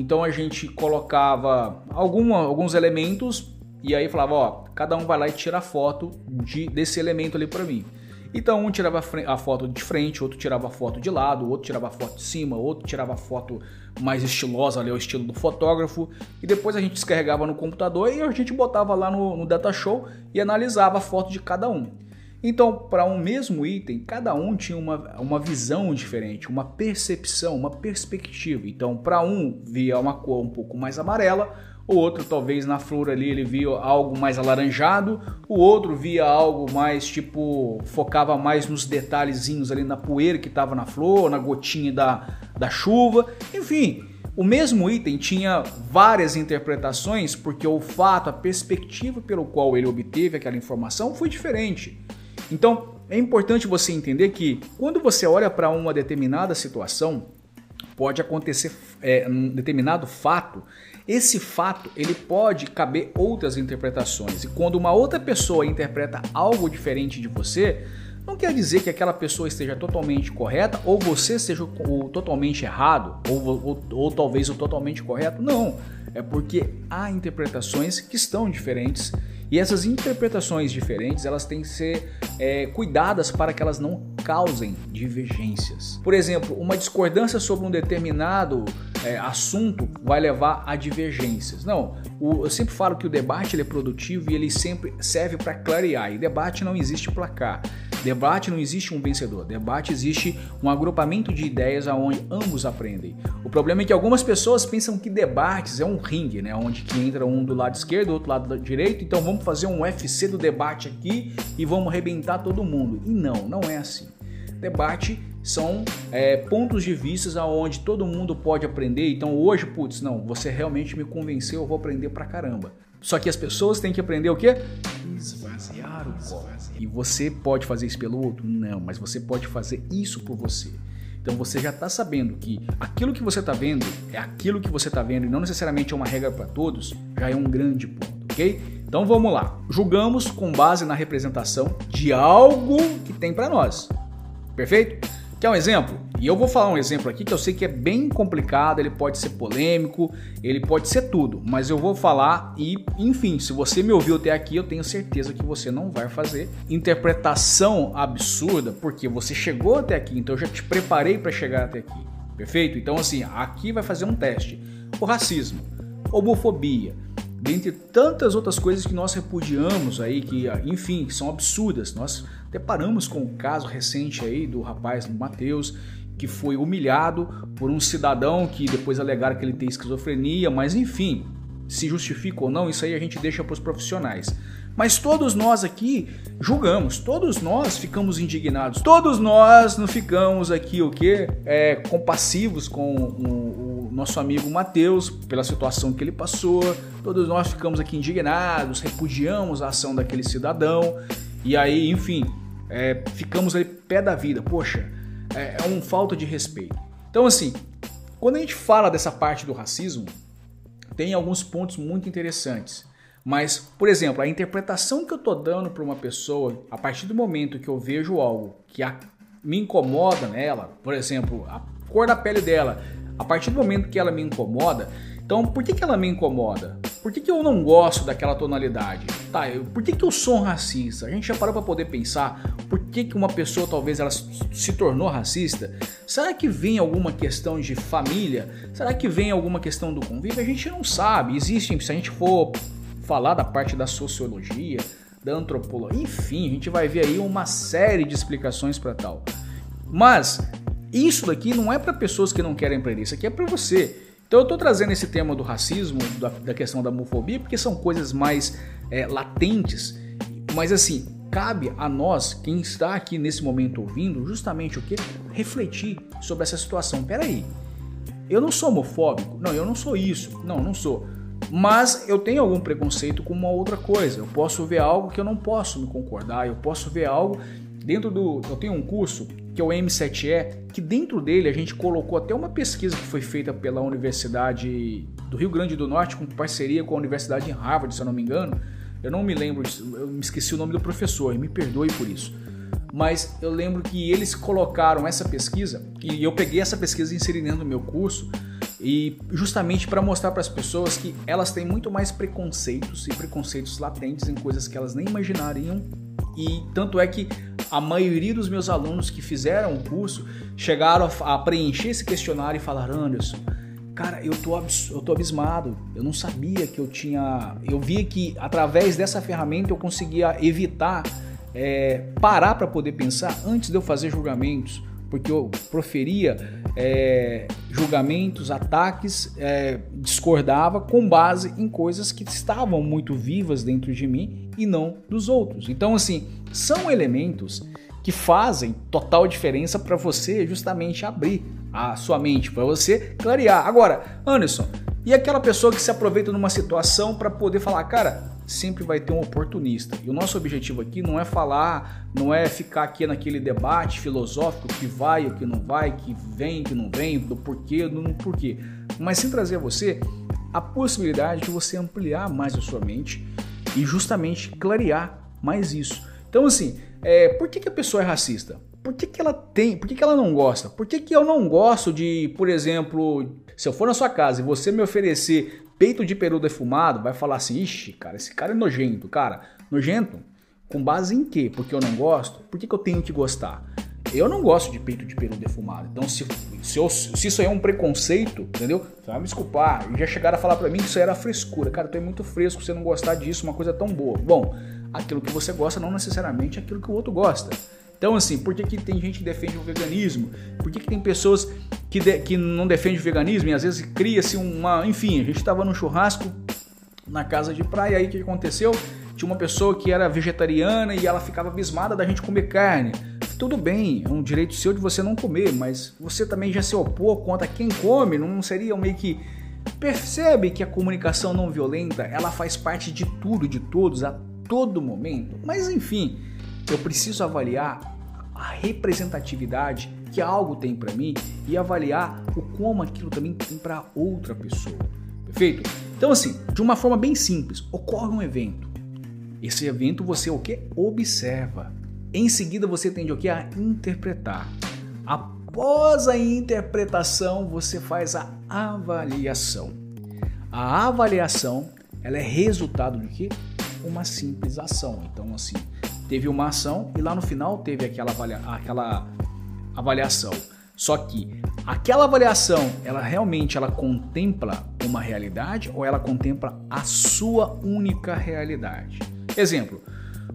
Então a gente colocava alguns elementos e aí falava, ó, cada um vai lá e tira foto de, desse elemento ali para mim. Então um tirava a foto de frente, outro tirava a foto de lado, outro tirava a foto de cima, outro tirava a foto mais estilosa ali, o estilo do fotógrafo. E depois a gente descarregava no computador e a gente botava lá no, no Data Show e analisava a foto de cada um. Então, para um mesmo item, cada um tinha uma, uma visão diferente, uma percepção, uma perspectiva. Então, para um via uma cor um pouco mais amarela, o outro talvez na flor ali ele via algo mais alaranjado, o outro via algo mais tipo focava mais nos detalhezinhos ali na poeira que estava na flor, na gotinha da, da chuva, enfim. O mesmo item tinha várias interpretações porque o fato, a perspectiva pelo qual ele obteve aquela informação foi diferente. Então, é importante você entender que quando você olha para uma determinada situação, pode acontecer é, um determinado fato esse fato ele pode caber outras interpretações. E quando uma outra pessoa interpreta algo diferente de você, não quer dizer que aquela pessoa esteja totalmente correta ou você seja o totalmente errado ou, ou, ou talvez o totalmente correto. Não, é porque há interpretações que estão diferentes e essas interpretações diferentes elas têm que ser é, cuidadas para que elas não causem divergências. Por exemplo, uma discordância sobre um determinado é, assunto vai levar a divergências. Não, o, eu sempre falo que o debate é produtivo e ele sempre serve para clarear. E debate não existe placar. Debate não existe um vencedor. Debate existe um agrupamento de ideias aonde ambos aprendem. O problema é que algumas pessoas pensam que debates é um ringue, né? Onde que entra um do lado esquerdo, outro lado direito. Então vamos fazer um UFC do debate aqui e vamos arrebentar todo mundo. E não, não é assim. Debate são é, pontos de vista aonde todo mundo pode aprender. Então hoje, putz, não, você realmente me convenceu, eu vou aprender pra caramba. Só que as pessoas têm que aprender o quê? Esvaziar o copo. E você pode fazer isso pelo outro? Não, mas você pode fazer isso por você. Então você já está sabendo que aquilo que você está vendo é aquilo que você está vendo e não necessariamente é uma regra para todos, já é um grande ponto, ok? Então vamos lá. Julgamos com base na representação de algo que tem para nós. Perfeito? Quer um exemplo? E eu vou falar um exemplo aqui que eu sei que é bem complicado, ele pode ser polêmico, ele pode ser tudo, mas eu vou falar e, enfim, se você me ouviu até aqui, eu tenho certeza que você não vai fazer interpretação absurda, porque você chegou até aqui, então eu já te preparei para chegar até aqui. Perfeito? Então assim, aqui vai fazer um teste. O racismo, homofobia, dentre tantas outras coisas que nós repudiamos aí, que, enfim, são absurdas. Nós deparamos com o caso recente aí do rapaz Mateus, que foi humilhado por um cidadão que depois alegaram que ele tem esquizofrenia, mas enfim, se justifica ou não, isso aí a gente deixa para os profissionais. Mas todos nós aqui julgamos, todos nós ficamos indignados, todos nós não ficamos aqui o que é, compassivos com o, o nosso amigo Mateus pela situação que ele passou. Todos nós ficamos aqui indignados, repudiamos a ação daquele cidadão e aí, enfim, é, ficamos ali pé da vida. Poxa, é, é um falta de respeito. Então, assim, quando a gente fala dessa parte do racismo, tem alguns pontos muito interessantes. Mas, por exemplo, a interpretação que eu estou dando para uma pessoa, a partir do momento que eu vejo algo que a, me incomoda nela, por exemplo, a cor da pele dela, a partir do momento que ela me incomoda, então por que, que ela me incomoda? Por que, que eu não gosto daquela tonalidade? Tá, eu, por que, que eu sou um racista? A gente já parou para poder pensar por que, que uma pessoa talvez ela se tornou racista? Será que vem alguma questão de família? Será que vem alguma questão do convívio? A gente não sabe. Existem, se a gente for falar da parte da sociologia, da antropologia, enfim, a gente vai ver aí uma série de explicações para tal. Mas isso daqui não é para pessoas que não querem aprender, isso aqui é para você. Então eu estou trazendo esse tema do racismo, da, da, questão da homofobia, porque são coisas mais é, latentes, mas assim, cabe a nós, quem está aqui nesse momento ouvindo, justamente o que? Refletir sobre essa situação. Peraí, eu não sou homofóbico? Não, eu não sou isso. Não, não sou. Mas eu tenho algum preconceito com uma outra coisa. Eu posso ver algo que eu não posso me concordar, eu posso ver algo dentro do. Eu tenho um curso que é o M7E, que dentro dele a gente colocou até uma pesquisa que foi feita pela Universidade do Rio Grande do Norte, com parceria com a Universidade de Harvard, se eu não me engano. Eu não me lembro, eu me esqueci o nome do professor, me perdoe por isso. Mas eu lembro que eles colocaram essa pesquisa, e eu peguei essa pesquisa e inseri dentro do meu curso, e justamente para mostrar para as pessoas que elas têm muito mais preconceitos e preconceitos latentes em coisas que elas nem imaginariam. E tanto é que a maioria dos meus alunos que fizeram o curso chegaram a, preencher esse questionário e falaram: Anderson, cara, eu tô, eu tô abismado. Eu não sabia que eu tinha. Eu via que através dessa ferramenta eu conseguia evitar é, parar para poder pensar antes de eu fazer julgamentos porque eu proferia é, julgamentos, ataques, é, discordava com base em coisas que estavam muito vivas dentro de mim e não dos outros. Então, assim, são elementos que fazem total diferença para você justamente abrir a sua mente, para você clarear. Agora, Anderson, e aquela pessoa que se aproveita numa situação para poder falar, cara, sempre vai ter um oportunista. E o nosso objetivo aqui não é falar, não é ficar aqui naquele debate filosófico que vai ou que não vai, que vem, que não vem, do porquê, do não porquê, mas sim trazer a você a possibilidade de você ampliar mais a sua mente e justamente clarear mais isso. Então, assim, é, por que, que a pessoa é racista? Por que, que ela tem? Por que, que ela não gosta? Por que, que eu não gosto de, por exemplo, se eu for na sua casa e você me oferecer peito de peru defumado, vai falar assim: ixi, cara, esse cara é nojento. Cara, nojento? Com base em quê? Porque eu não gosto? Por que, que eu tenho que gostar? Eu não gosto de peito de peru defumado. Então, se, se, eu, se isso aí é um preconceito, entendeu? Você vai me desculpar. Já chegaram a falar para mim que isso era frescura. Cara, tu é muito fresco você não gostar disso, uma coisa tão boa. Bom, aquilo que você gosta não necessariamente é aquilo que o outro gosta. Então, assim, por que, que tem gente que defende o veganismo? Por que, que tem pessoas que, de, que não defendem o veganismo e às vezes cria-se uma. Enfim, a gente estava num churrasco na casa de praia, aí o que aconteceu? Tinha uma pessoa que era vegetariana e ela ficava abismada da gente comer carne. Tudo bem, é um direito seu de você não comer, mas você também já se opor contra quem come, não seria meio que. Percebe que a comunicação não violenta ela faz parte de tudo, de todos, a todo momento. Mas enfim, eu preciso avaliar a representatividade que algo tem para mim e avaliar o como aquilo também tem para outra pessoa. Perfeito? Então assim, de uma forma bem simples, ocorre um evento. Esse evento você o que observa. Em seguida você tende o que a interpretar. Após a interpretação, você faz a avaliação. A avaliação, ela é resultado de que? Uma simples ação. Então assim, teve uma ação e lá no final teve aquela, avalia aquela avaliação. Só que aquela avaliação, ela realmente ela contempla uma realidade ou ela contempla a sua única realidade? Exemplo,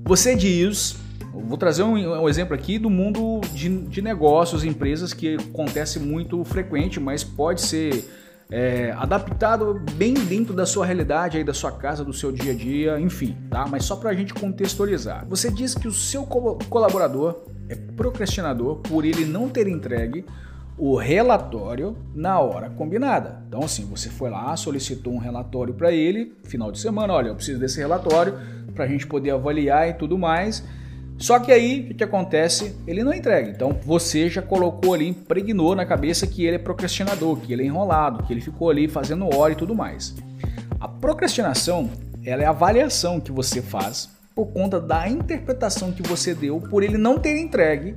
você diz, vou trazer um, um exemplo aqui do mundo de, de negócios, empresas que acontece muito frequente, mas pode ser é, adaptado bem dentro da sua realidade, aí da sua casa, do seu dia a dia, enfim, tá? Mas só para a gente contextualizar. Você diz que o seu colaborador é procrastinador por ele não ter entregue o relatório na hora combinada. Então, assim, você foi lá, solicitou um relatório para ele, final de semana, olha, eu preciso desse relatório para a gente poder avaliar e tudo mais. Só que aí o que acontece? Ele não entrega. Então você já colocou ali, impregnou na cabeça que ele é procrastinador, que ele é enrolado, que ele ficou ali fazendo hora e tudo mais. A procrastinação ela é a avaliação que você faz por conta da interpretação que você deu por ele não ter entregue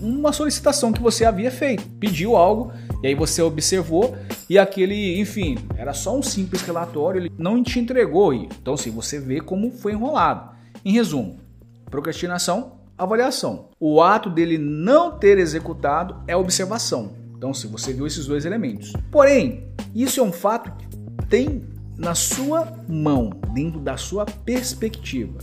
uma solicitação que você havia feito. Pediu algo e aí você observou e aquele, enfim, era só um simples relatório, ele não te entregou. Então, assim, você vê como foi enrolado. Em resumo, Procrastinação, avaliação. O ato dele não ter executado é observação. Então, se você viu esses dois elementos. Porém, isso é um fato que tem na sua mão, dentro da sua perspectiva.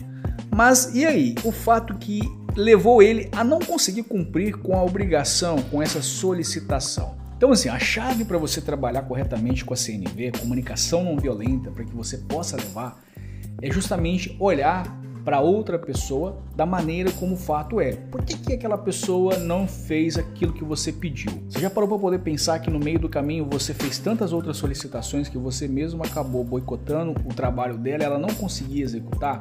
Mas e aí? O fato que levou ele a não conseguir cumprir com a obrigação, com essa solicitação. Então, assim, a chave para você trabalhar corretamente com a CNV, comunicação não violenta, para que você possa levar, é justamente olhar para outra pessoa da maneira como o fato é. Por que, que aquela pessoa não fez aquilo que você pediu? Você já parou para poder pensar que no meio do caminho você fez tantas outras solicitações que você mesmo acabou boicotando o trabalho dela, ela não conseguia executar?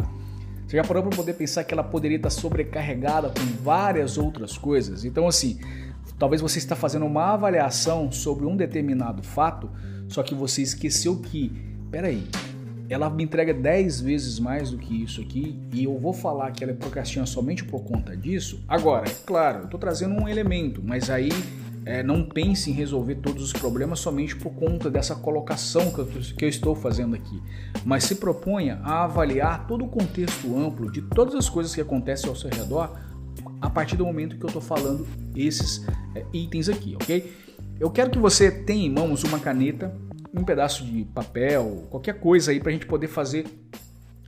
Você já parou para poder pensar que ela poderia estar sobrecarregada com várias outras coisas? Então, assim, talvez você está fazendo uma avaliação sobre um determinado fato, só que você esqueceu que, peraí, ela me entrega 10 vezes mais do que isso aqui e eu vou falar que ela é procrastina somente por conta disso. Agora, é claro, eu estou trazendo um elemento, mas aí é, não pense em resolver todos os problemas somente por conta dessa colocação que eu, que eu estou fazendo aqui, mas se proponha a avaliar todo o contexto amplo de todas as coisas que acontecem ao seu redor a partir do momento que eu estou falando esses é, itens aqui, ok? Eu quero que você tenha em mãos uma caneta, um pedaço de papel, qualquer coisa aí para a gente poder fazer.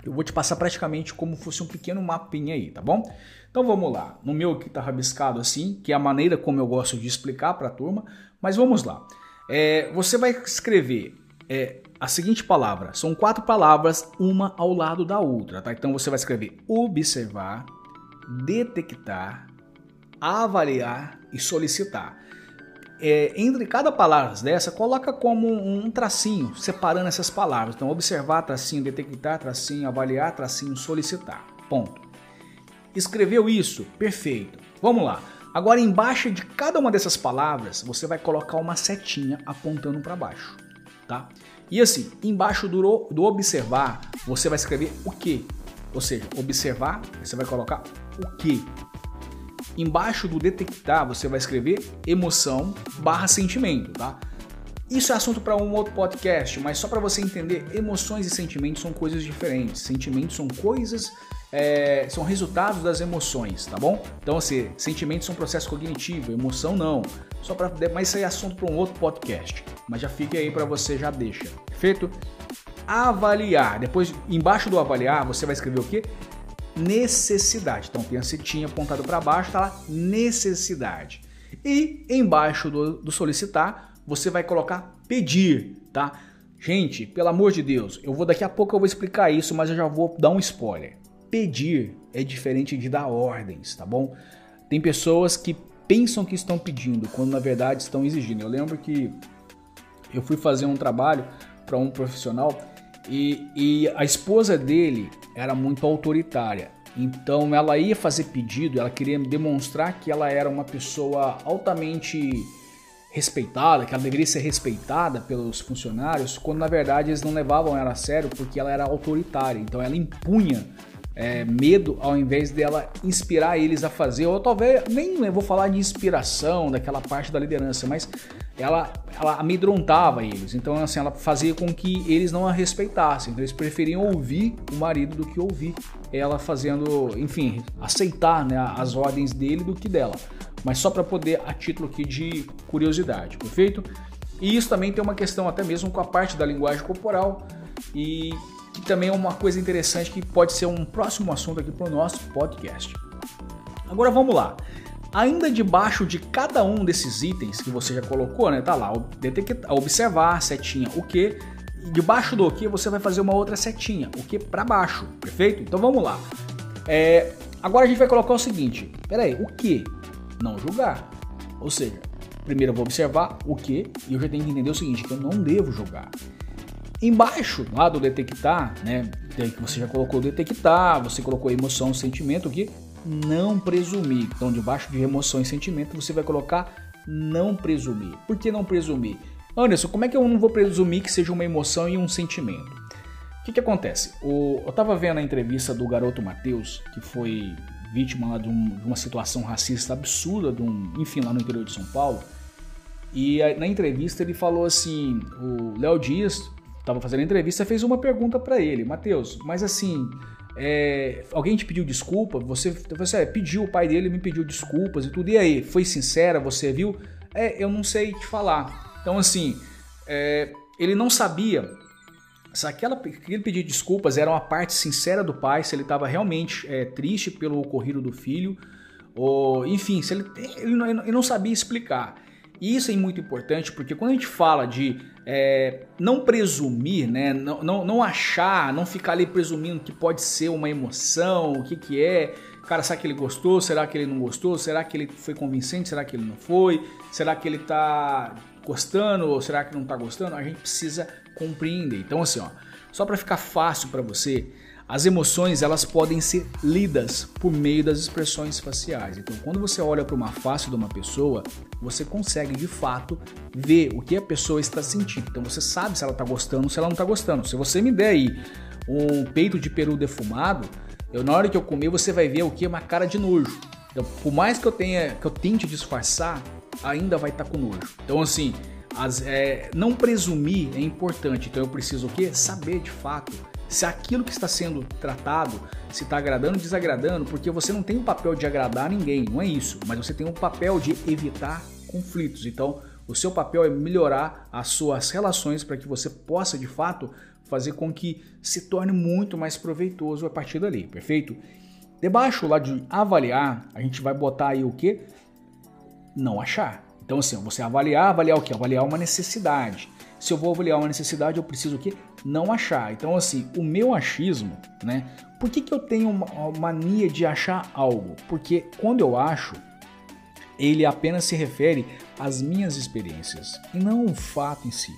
Eu vou te passar praticamente como fosse um pequeno mapinha aí, tá bom? Então vamos lá. No meu aqui tá rabiscado assim, que é a maneira como eu gosto de explicar para a turma, mas vamos lá. É, você vai escrever é, a seguinte palavra. São quatro palavras, uma ao lado da outra, tá? Então você vai escrever observar, detectar, avaliar e solicitar. É, entre cada palavra dessa, coloca como um tracinho, separando essas palavras. Então, observar, tracinho, detectar, tracinho, avaliar, tracinho, solicitar. Ponto. Escreveu isso? Perfeito. Vamos lá. Agora, embaixo de cada uma dessas palavras, você vai colocar uma setinha apontando para baixo, tá? E assim, embaixo do, do observar, você vai escrever o que? Ou seja, observar, você vai colocar o que? Embaixo do detectar, você vai escrever emoção barra sentimento, tá? Isso é assunto para um outro podcast, mas só para você entender, emoções e sentimentos são coisas diferentes. Sentimentos são coisas é, são resultados das emoções, tá bom? Então, assim, sentimentos são processo cognitivo, emoção não. Só para, mas isso é assunto para um outro podcast. Mas já fique aí para você, já deixa. Perfeito? Avaliar. Depois, embaixo do avaliar, você vai escrever o quê? Necessidade. Então, tem a setinha apontada para baixo, tá lá, necessidade. E embaixo do, do solicitar, você vai colocar pedir, tá? Gente, pelo amor de Deus, eu vou daqui a pouco eu vou explicar isso, mas eu já vou dar um spoiler pedir é diferente de dar ordens, tá bom? Tem pessoas que pensam que estão pedindo, quando na verdade estão exigindo. Eu lembro que eu fui fazer um trabalho para um profissional e, e a esposa dele era muito autoritária. Então ela ia fazer pedido, ela queria demonstrar que ela era uma pessoa altamente respeitada, que ela deveria ser respeitada pelos funcionários, quando na verdade eles não levavam ela a sério porque ela era autoritária. Então ela impunha é, medo ao invés dela inspirar eles a fazer, ou talvez nem eu vou falar de inspiração daquela parte da liderança, mas ela, ela amedrontava eles. Então, assim, ela fazia com que eles não a respeitassem. Então, eles preferiam ouvir o marido do que ouvir ela fazendo, enfim, aceitar né, as ordens dele do que dela. Mas só para poder, a título aqui de curiosidade, perfeito? E isso também tem uma questão até mesmo com a parte da linguagem corporal e que também é uma coisa interessante que pode ser um próximo assunto aqui para o nosso podcast. Agora vamos lá. Ainda debaixo de cada um desses itens que você já colocou, né? Tá lá, detectar, observar, setinha, o que. Debaixo do que você vai fazer uma outra setinha, o que para baixo, perfeito? Então vamos lá. É, agora a gente vai colocar o seguinte: peraí, o que? Não julgar. Ou seja, primeiro eu vou observar o que e eu já tenho que entender o seguinte: que eu não devo julgar. Embaixo, lá do detectar, né? Que você já colocou detectar, você colocou emoção, sentimento aqui, não presumir. Então, debaixo de emoção e sentimento, você vai colocar não presumir. Por que não presumir? Anderson, como é que eu não vou presumir que seja uma emoção e um sentimento? O que, que acontece? O, eu estava vendo a entrevista do garoto Matheus, que foi vítima lá de, um, de, uma situação racista absurda, de um, enfim, lá no interior de São Paulo. E na entrevista ele falou assim: o Léo Dias estava fazendo a entrevista, fez uma pergunta para ele, Mateus, mas assim, é, alguém te pediu desculpa? Você, você pediu, o pai dele me pediu desculpas e tudo, e aí, foi sincera, você viu? É, eu não sei te falar. Então, assim, é, ele não sabia se aquela, aquele pedido de desculpas era uma parte sincera do pai, se ele estava realmente é, triste pelo ocorrido do filho, ou enfim, se ele, ele, não, ele não sabia explicar. E isso é muito importante porque quando a gente fala de é, não presumir, né, não, não, não, achar, não ficar ali presumindo que pode ser uma emoção, o que, que é, cara, será que ele gostou, será que ele não gostou, será que ele foi convincente, será que ele não foi, será que ele tá gostando ou será que não tá gostando, a gente precisa compreender. Então assim, ó, só para ficar fácil para você, as emoções elas podem ser lidas por meio das expressões faciais. Então, quando você olha para uma face de uma pessoa, você consegue de fato ver o que a pessoa está sentindo. Então, você sabe se ela está gostando ou se ela não está gostando. Se você me der aí um peito de peru defumado, eu, na hora que eu comer, você vai ver o que? Uma cara de nojo. Então, por mais que eu tenha, que eu tente disfarçar, ainda vai estar tá com nojo. Então, assim, as, é, não presumir é importante. Então, eu preciso o quê? Saber de fato se aquilo que está sendo tratado se está agradando ou desagradando, porque você não tem o papel de agradar ninguém, não é isso, mas você tem o papel de evitar conflitos. Então, o seu papel é melhorar as suas relações para que você possa de fato fazer com que se torne muito mais proveitoso a partir dali, perfeito? Debaixo lá de avaliar, a gente vai botar aí o que? Não achar. Então, assim, você avaliar, avaliar o que? Avaliar uma necessidade. Se eu vou avaliar uma necessidade, eu preciso o quê? Não achar. Então, assim, o meu achismo, né? Por que, que eu tenho uma mania de achar algo? Porque quando eu acho, ele apenas se refere às minhas experiências e não o fato em si.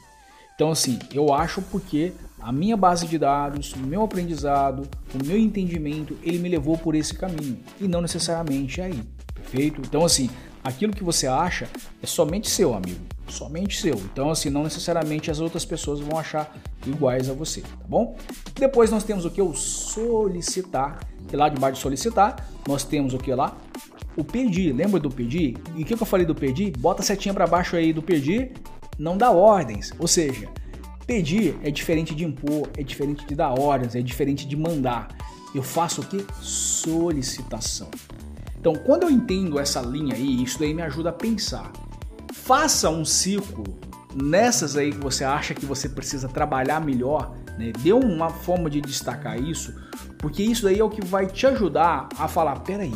Então, assim, eu acho porque a minha base de dados, o meu aprendizado, o meu entendimento, ele me levou por esse caminho e não necessariamente aí, perfeito? Então, assim, aquilo que você acha é somente seu, amigo, somente seu. Então, assim, não necessariamente as outras pessoas vão achar iguais a você, tá bom? Depois nós temos o que? O solicitar, que lá debaixo de solicitar, nós temos o que lá? O pedir, lembra do pedir? E o que, que eu falei do pedir? Bota a setinha para baixo aí do pedir, não dá ordens, ou seja, pedir é diferente de impor, é diferente de dar ordens, é diferente de mandar. Eu faço o que? Solicitação. Então, quando eu entendo essa linha aí, isso daí me ajuda a pensar. Faça um ciclo nessas aí que você acha que você precisa trabalhar melhor, né? Dê uma forma de destacar isso, porque isso daí é o que vai te ajudar a falar, peraí,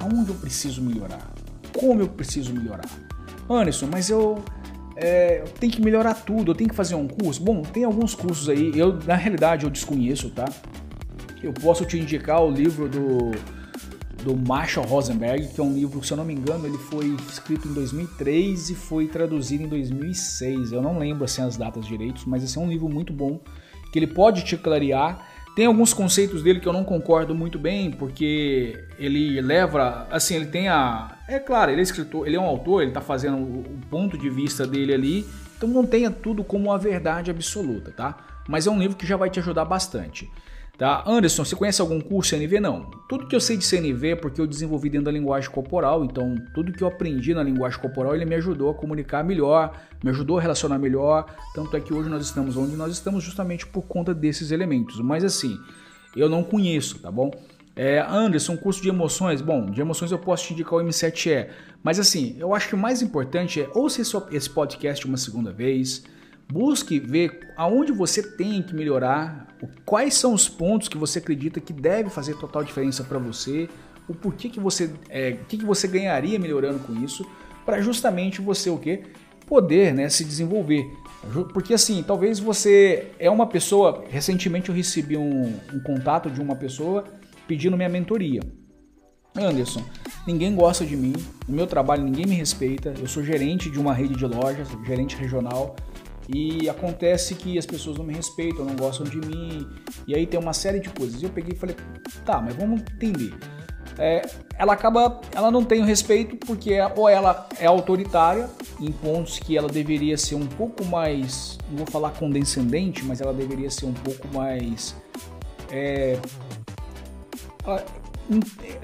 aonde eu preciso melhorar? Como eu preciso melhorar? Anderson, mas eu, é, eu tenho que melhorar tudo, eu tenho que fazer um curso? Bom, tem alguns cursos aí, eu na realidade eu desconheço, tá? Eu posso te indicar o livro do do Marshall Rosenberg, que é um livro, se eu não me engano, ele foi escrito em 2003 e foi traduzido em 2006. Eu não lembro assim as datas direitos, mas esse é um livro muito bom que ele pode te clarear. Tem alguns conceitos dele que eu não concordo muito bem, porque ele leva, assim, ele tem a, é claro, ele é escritor, ele é um autor, ele está fazendo o ponto de vista dele ali, então não tenha tudo como a verdade absoluta, tá? Mas é um livro que já vai te ajudar bastante. Tá? Anderson, você conhece algum curso CNV? Não. Tudo que eu sei de CNV é porque eu desenvolvi dentro da linguagem corporal, então tudo que eu aprendi na linguagem corporal ele me ajudou a comunicar melhor, me ajudou a relacionar melhor, tanto é que hoje nós estamos onde nós estamos justamente por conta desses elementos. Mas assim, eu não conheço, tá bom? É, Anderson, curso de emoções. Bom, de emoções eu posso te indicar o M7E. Mas assim, eu acho que o mais importante é ouça esse podcast uma segunda vez, Busque ver aonde você tem que melhorar, quais são os pontos que você acredita que deve fazer total diferença para você, o porquê que você, é, que, que você ganharia melhorando com isso, para justamente você o quê? Poder né, se desenvolver. Porque assim, talvez você é uma pessoa. Recentemente eu recebi um, um contato de uma pessoa pedindo minha mentoria. Anderson, ninguém gosta de mim, no meu trabalho ninguém me respeita, eu sou gerente de uma rede de lojas, gerente regional, e acontece que as pessoas não me respeitam, não gostam de mim, e aí tem uma série de coisas. E eu peguei e falei, tá, mas vamos entender. É, ela acaba, ela não tem o respeito porque ou ela é autoritária em pontos que ela deveria ser um pouco mais, não vou falar condescendente, mas ela deveria ser um pouco mais é,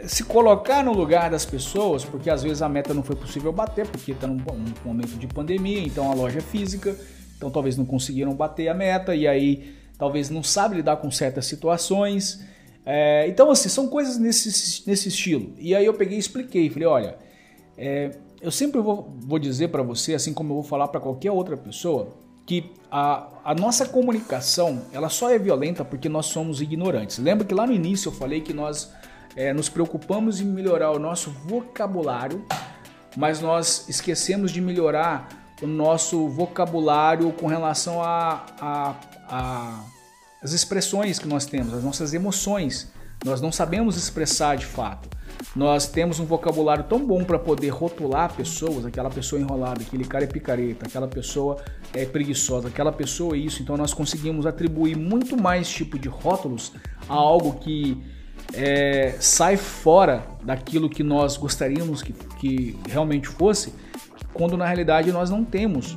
se colocar no lugar das pessoas, porque às vezes a meta não foi possível bater, porque está num, num momento de pandemia, então a loja é física, então talvez não conseguiram bater a meta e aí talvez não sabe lidar com certas situações. É, então, assim, são coisas nesse, nesse estilo. E aí eu peguei e expliquei, falei, olha, é, eu sempre vou, vou dizer para você, assim como eu vou falar para qualquer outra pessoa, que a, a, nossa comunicação ela só é violenta porque nós somos ignorantes. Lembra que lá no início eu falei que nós é, nos preocupamos em melhorar o nosso vocabulário, mas nós esquecemos de melhorar o nosso vocabulário com relação a, a, a as expressões que nós temos, as nossas emoções. Nós não sabemos expressar de fato. nós temos um vocabulário tão bom para poder rotular pessoas, aquela pessoa enrolada, aquele cara é picareta, aquela pessoa é preguiçosa, aquela pessoa é isso. Então nós conseguimos atribuir muito mais tipo de rótulos a algo que é, sai fora daquilo que nós gostaríamos que, que realmente fosse, quando na realidade nós não temos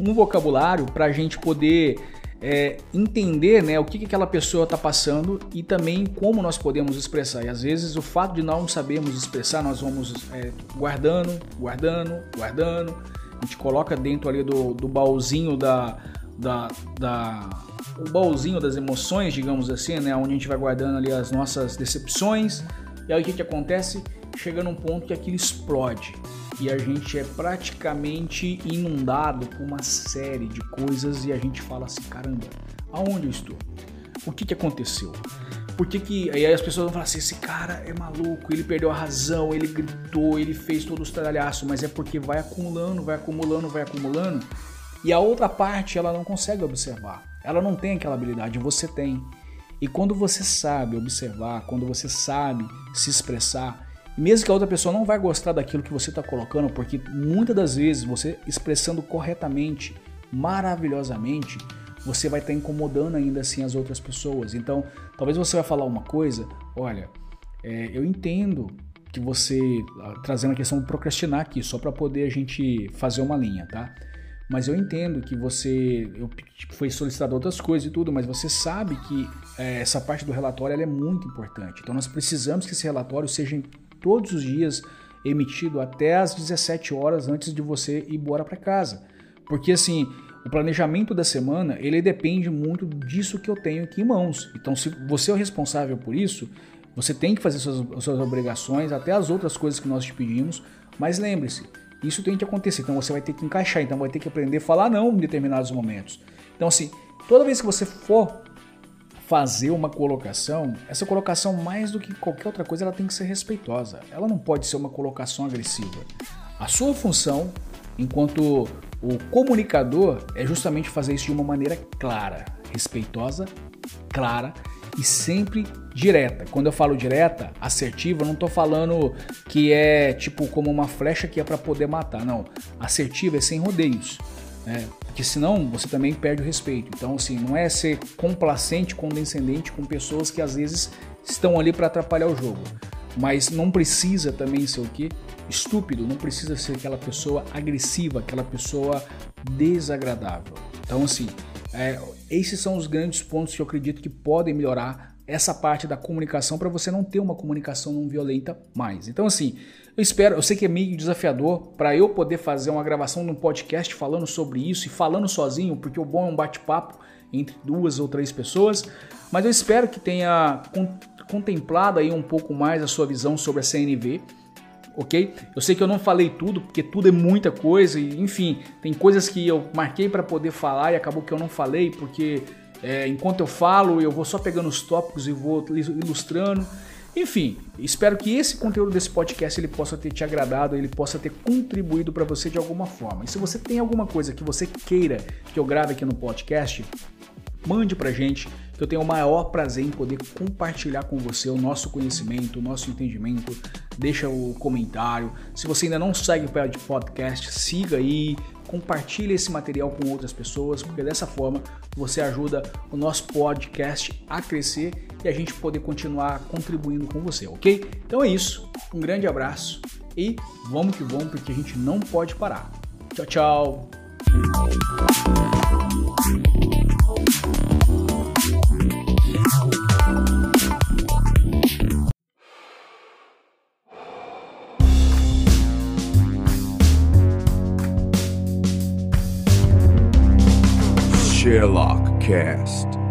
um vocabulário para a gente poder é, entender né, o que, que aquela pessoa está passando e também como nós podemos expressar. E às vezes o fato de não sabermos expressar, nós vamos é, guardando, guardando, guardando. A gente coloca dentro ali do, do baúzinho da, da, da o baúzinho das emoções, digamos assim, né, onde a gente vai guardando ali as nossas decepções. E aí o que, que acontece? Chega num ponto que aquilo explode e a gente é praticamente inundado por uma série de coisas e a gente fala assim, caramba, aonde eu estou? O que, que aconteceu? Por que que... Aí as pessoas vão falar assim, esse cara é maluco, ele perdeu a razão, ele gritou, ele fez todos os tralhaços, mas é porque vai acumulando, vai acumulando, vai acumulando e a outra parte ela não consegue observar. Ela não tem aquela habilidade, você tem. E quando você sabe observar, quando você sabe se expressar, mesmo que a outra pessoa não vai gostar daquilo que você está colocando, porque muitas das vezes você expressando corretamente, maravilhosamente, você vai estar tá incomodando ainda assim as outras pessoas. Então, talvez você vai falar uma coisa, olha, é, eu entendo que você ah, trazendo a questão de procrastinar aqui, só para poder a gente fazer uma linha, tá? Mas eu entendo que você eu, tipo, foi solicitado outras coisas e tudo, mas você sabe que é, essa parte do relatório é muito importante. Então nós precisamos que esse relatório seja todos os dias emitido até às 17 horas antes de você ir embora para casa. Porque assim, o planejamento da semana, ele depende muito disso que eu tenho aqui em mãos. Então, se você é o responsável por isso, você tem que fazer suas, suas obrigações, até as outras coisas que nós te pedimos, mas lembre-se, isso tem que acontecer, então você vai ter que encaixar, então vai ter que aprender a falar não em determinados momentos. Então assim, toda vez que você for fazer uma colocação, essa colocação, mais do que qualquer outra coisa, ela tem que ser respeitosa. Ela não pode ser uma colocação agressiva. A sua função, enquanto o comunicador, é justamente fazer isso de uma maneira clara, respeitosa, clara e sempre direta. Quando eu falo direta, assertiva, não estou falando que é tipo como uma flecha que é para poder matar. Não, assertiva é sem rodeios. Né? Porque senão você também perde o respeito. Então, assim, não é ser complacente, condescendente com pessoas que às vezes estão ali para atrapalhar o jogo. Mas não precisa também ser o quê? Estúpido, não precisa ser aquela pessoa agressiva, aquela pessoa desagradável. Então, assim, é, esses são os grandes pontos que eu acredito que podem melhorar essa parte da comunicação para você não ter uma comunicação não violenta mais. Então, assim, eu espero, eu sei que é meio desafiador para eu poder fazer uma gravação de um podcast falando sobre isso e falando sozinho, porque o bom é um bate-papo entre duas ou três pessoas, mas eu espero que tenha contemplado aí um pouco mais a sua visão sobre a CNV, ok? Eu sei que eu não falei tudo, porque tudo é muita coisa, e enfim, tem coisas que eu marquei para poder falar e acabou que eu não falei, porque é, enquanto eu falo, eu vou só pegando os tópicos e vou ilustrando. Enfim, espero que esse conteúdo desse podcast ele possa ter te agradado, ele possa ter contribuído para você de alguma forma. E se você tem alguma coisa que você queira que eu grave aqui no podcast, mande pra gente, que eu tenho o maior prazer em poder compartilhar com você o nosso conhecimento, o nosso entendimento. Deixa o comentário. Se você ainda não segue o podcast, siga aí, compartilhe esse material com outras pessoas, porque dessa forma você ajuda o nosso podcast a crescer e a gente poder continuar contribuindo com você, ok? Então é isso, um grande abraço e vamos que vamos, porque a gente não pode parar. Tchau, tchau! Sherlock Cast.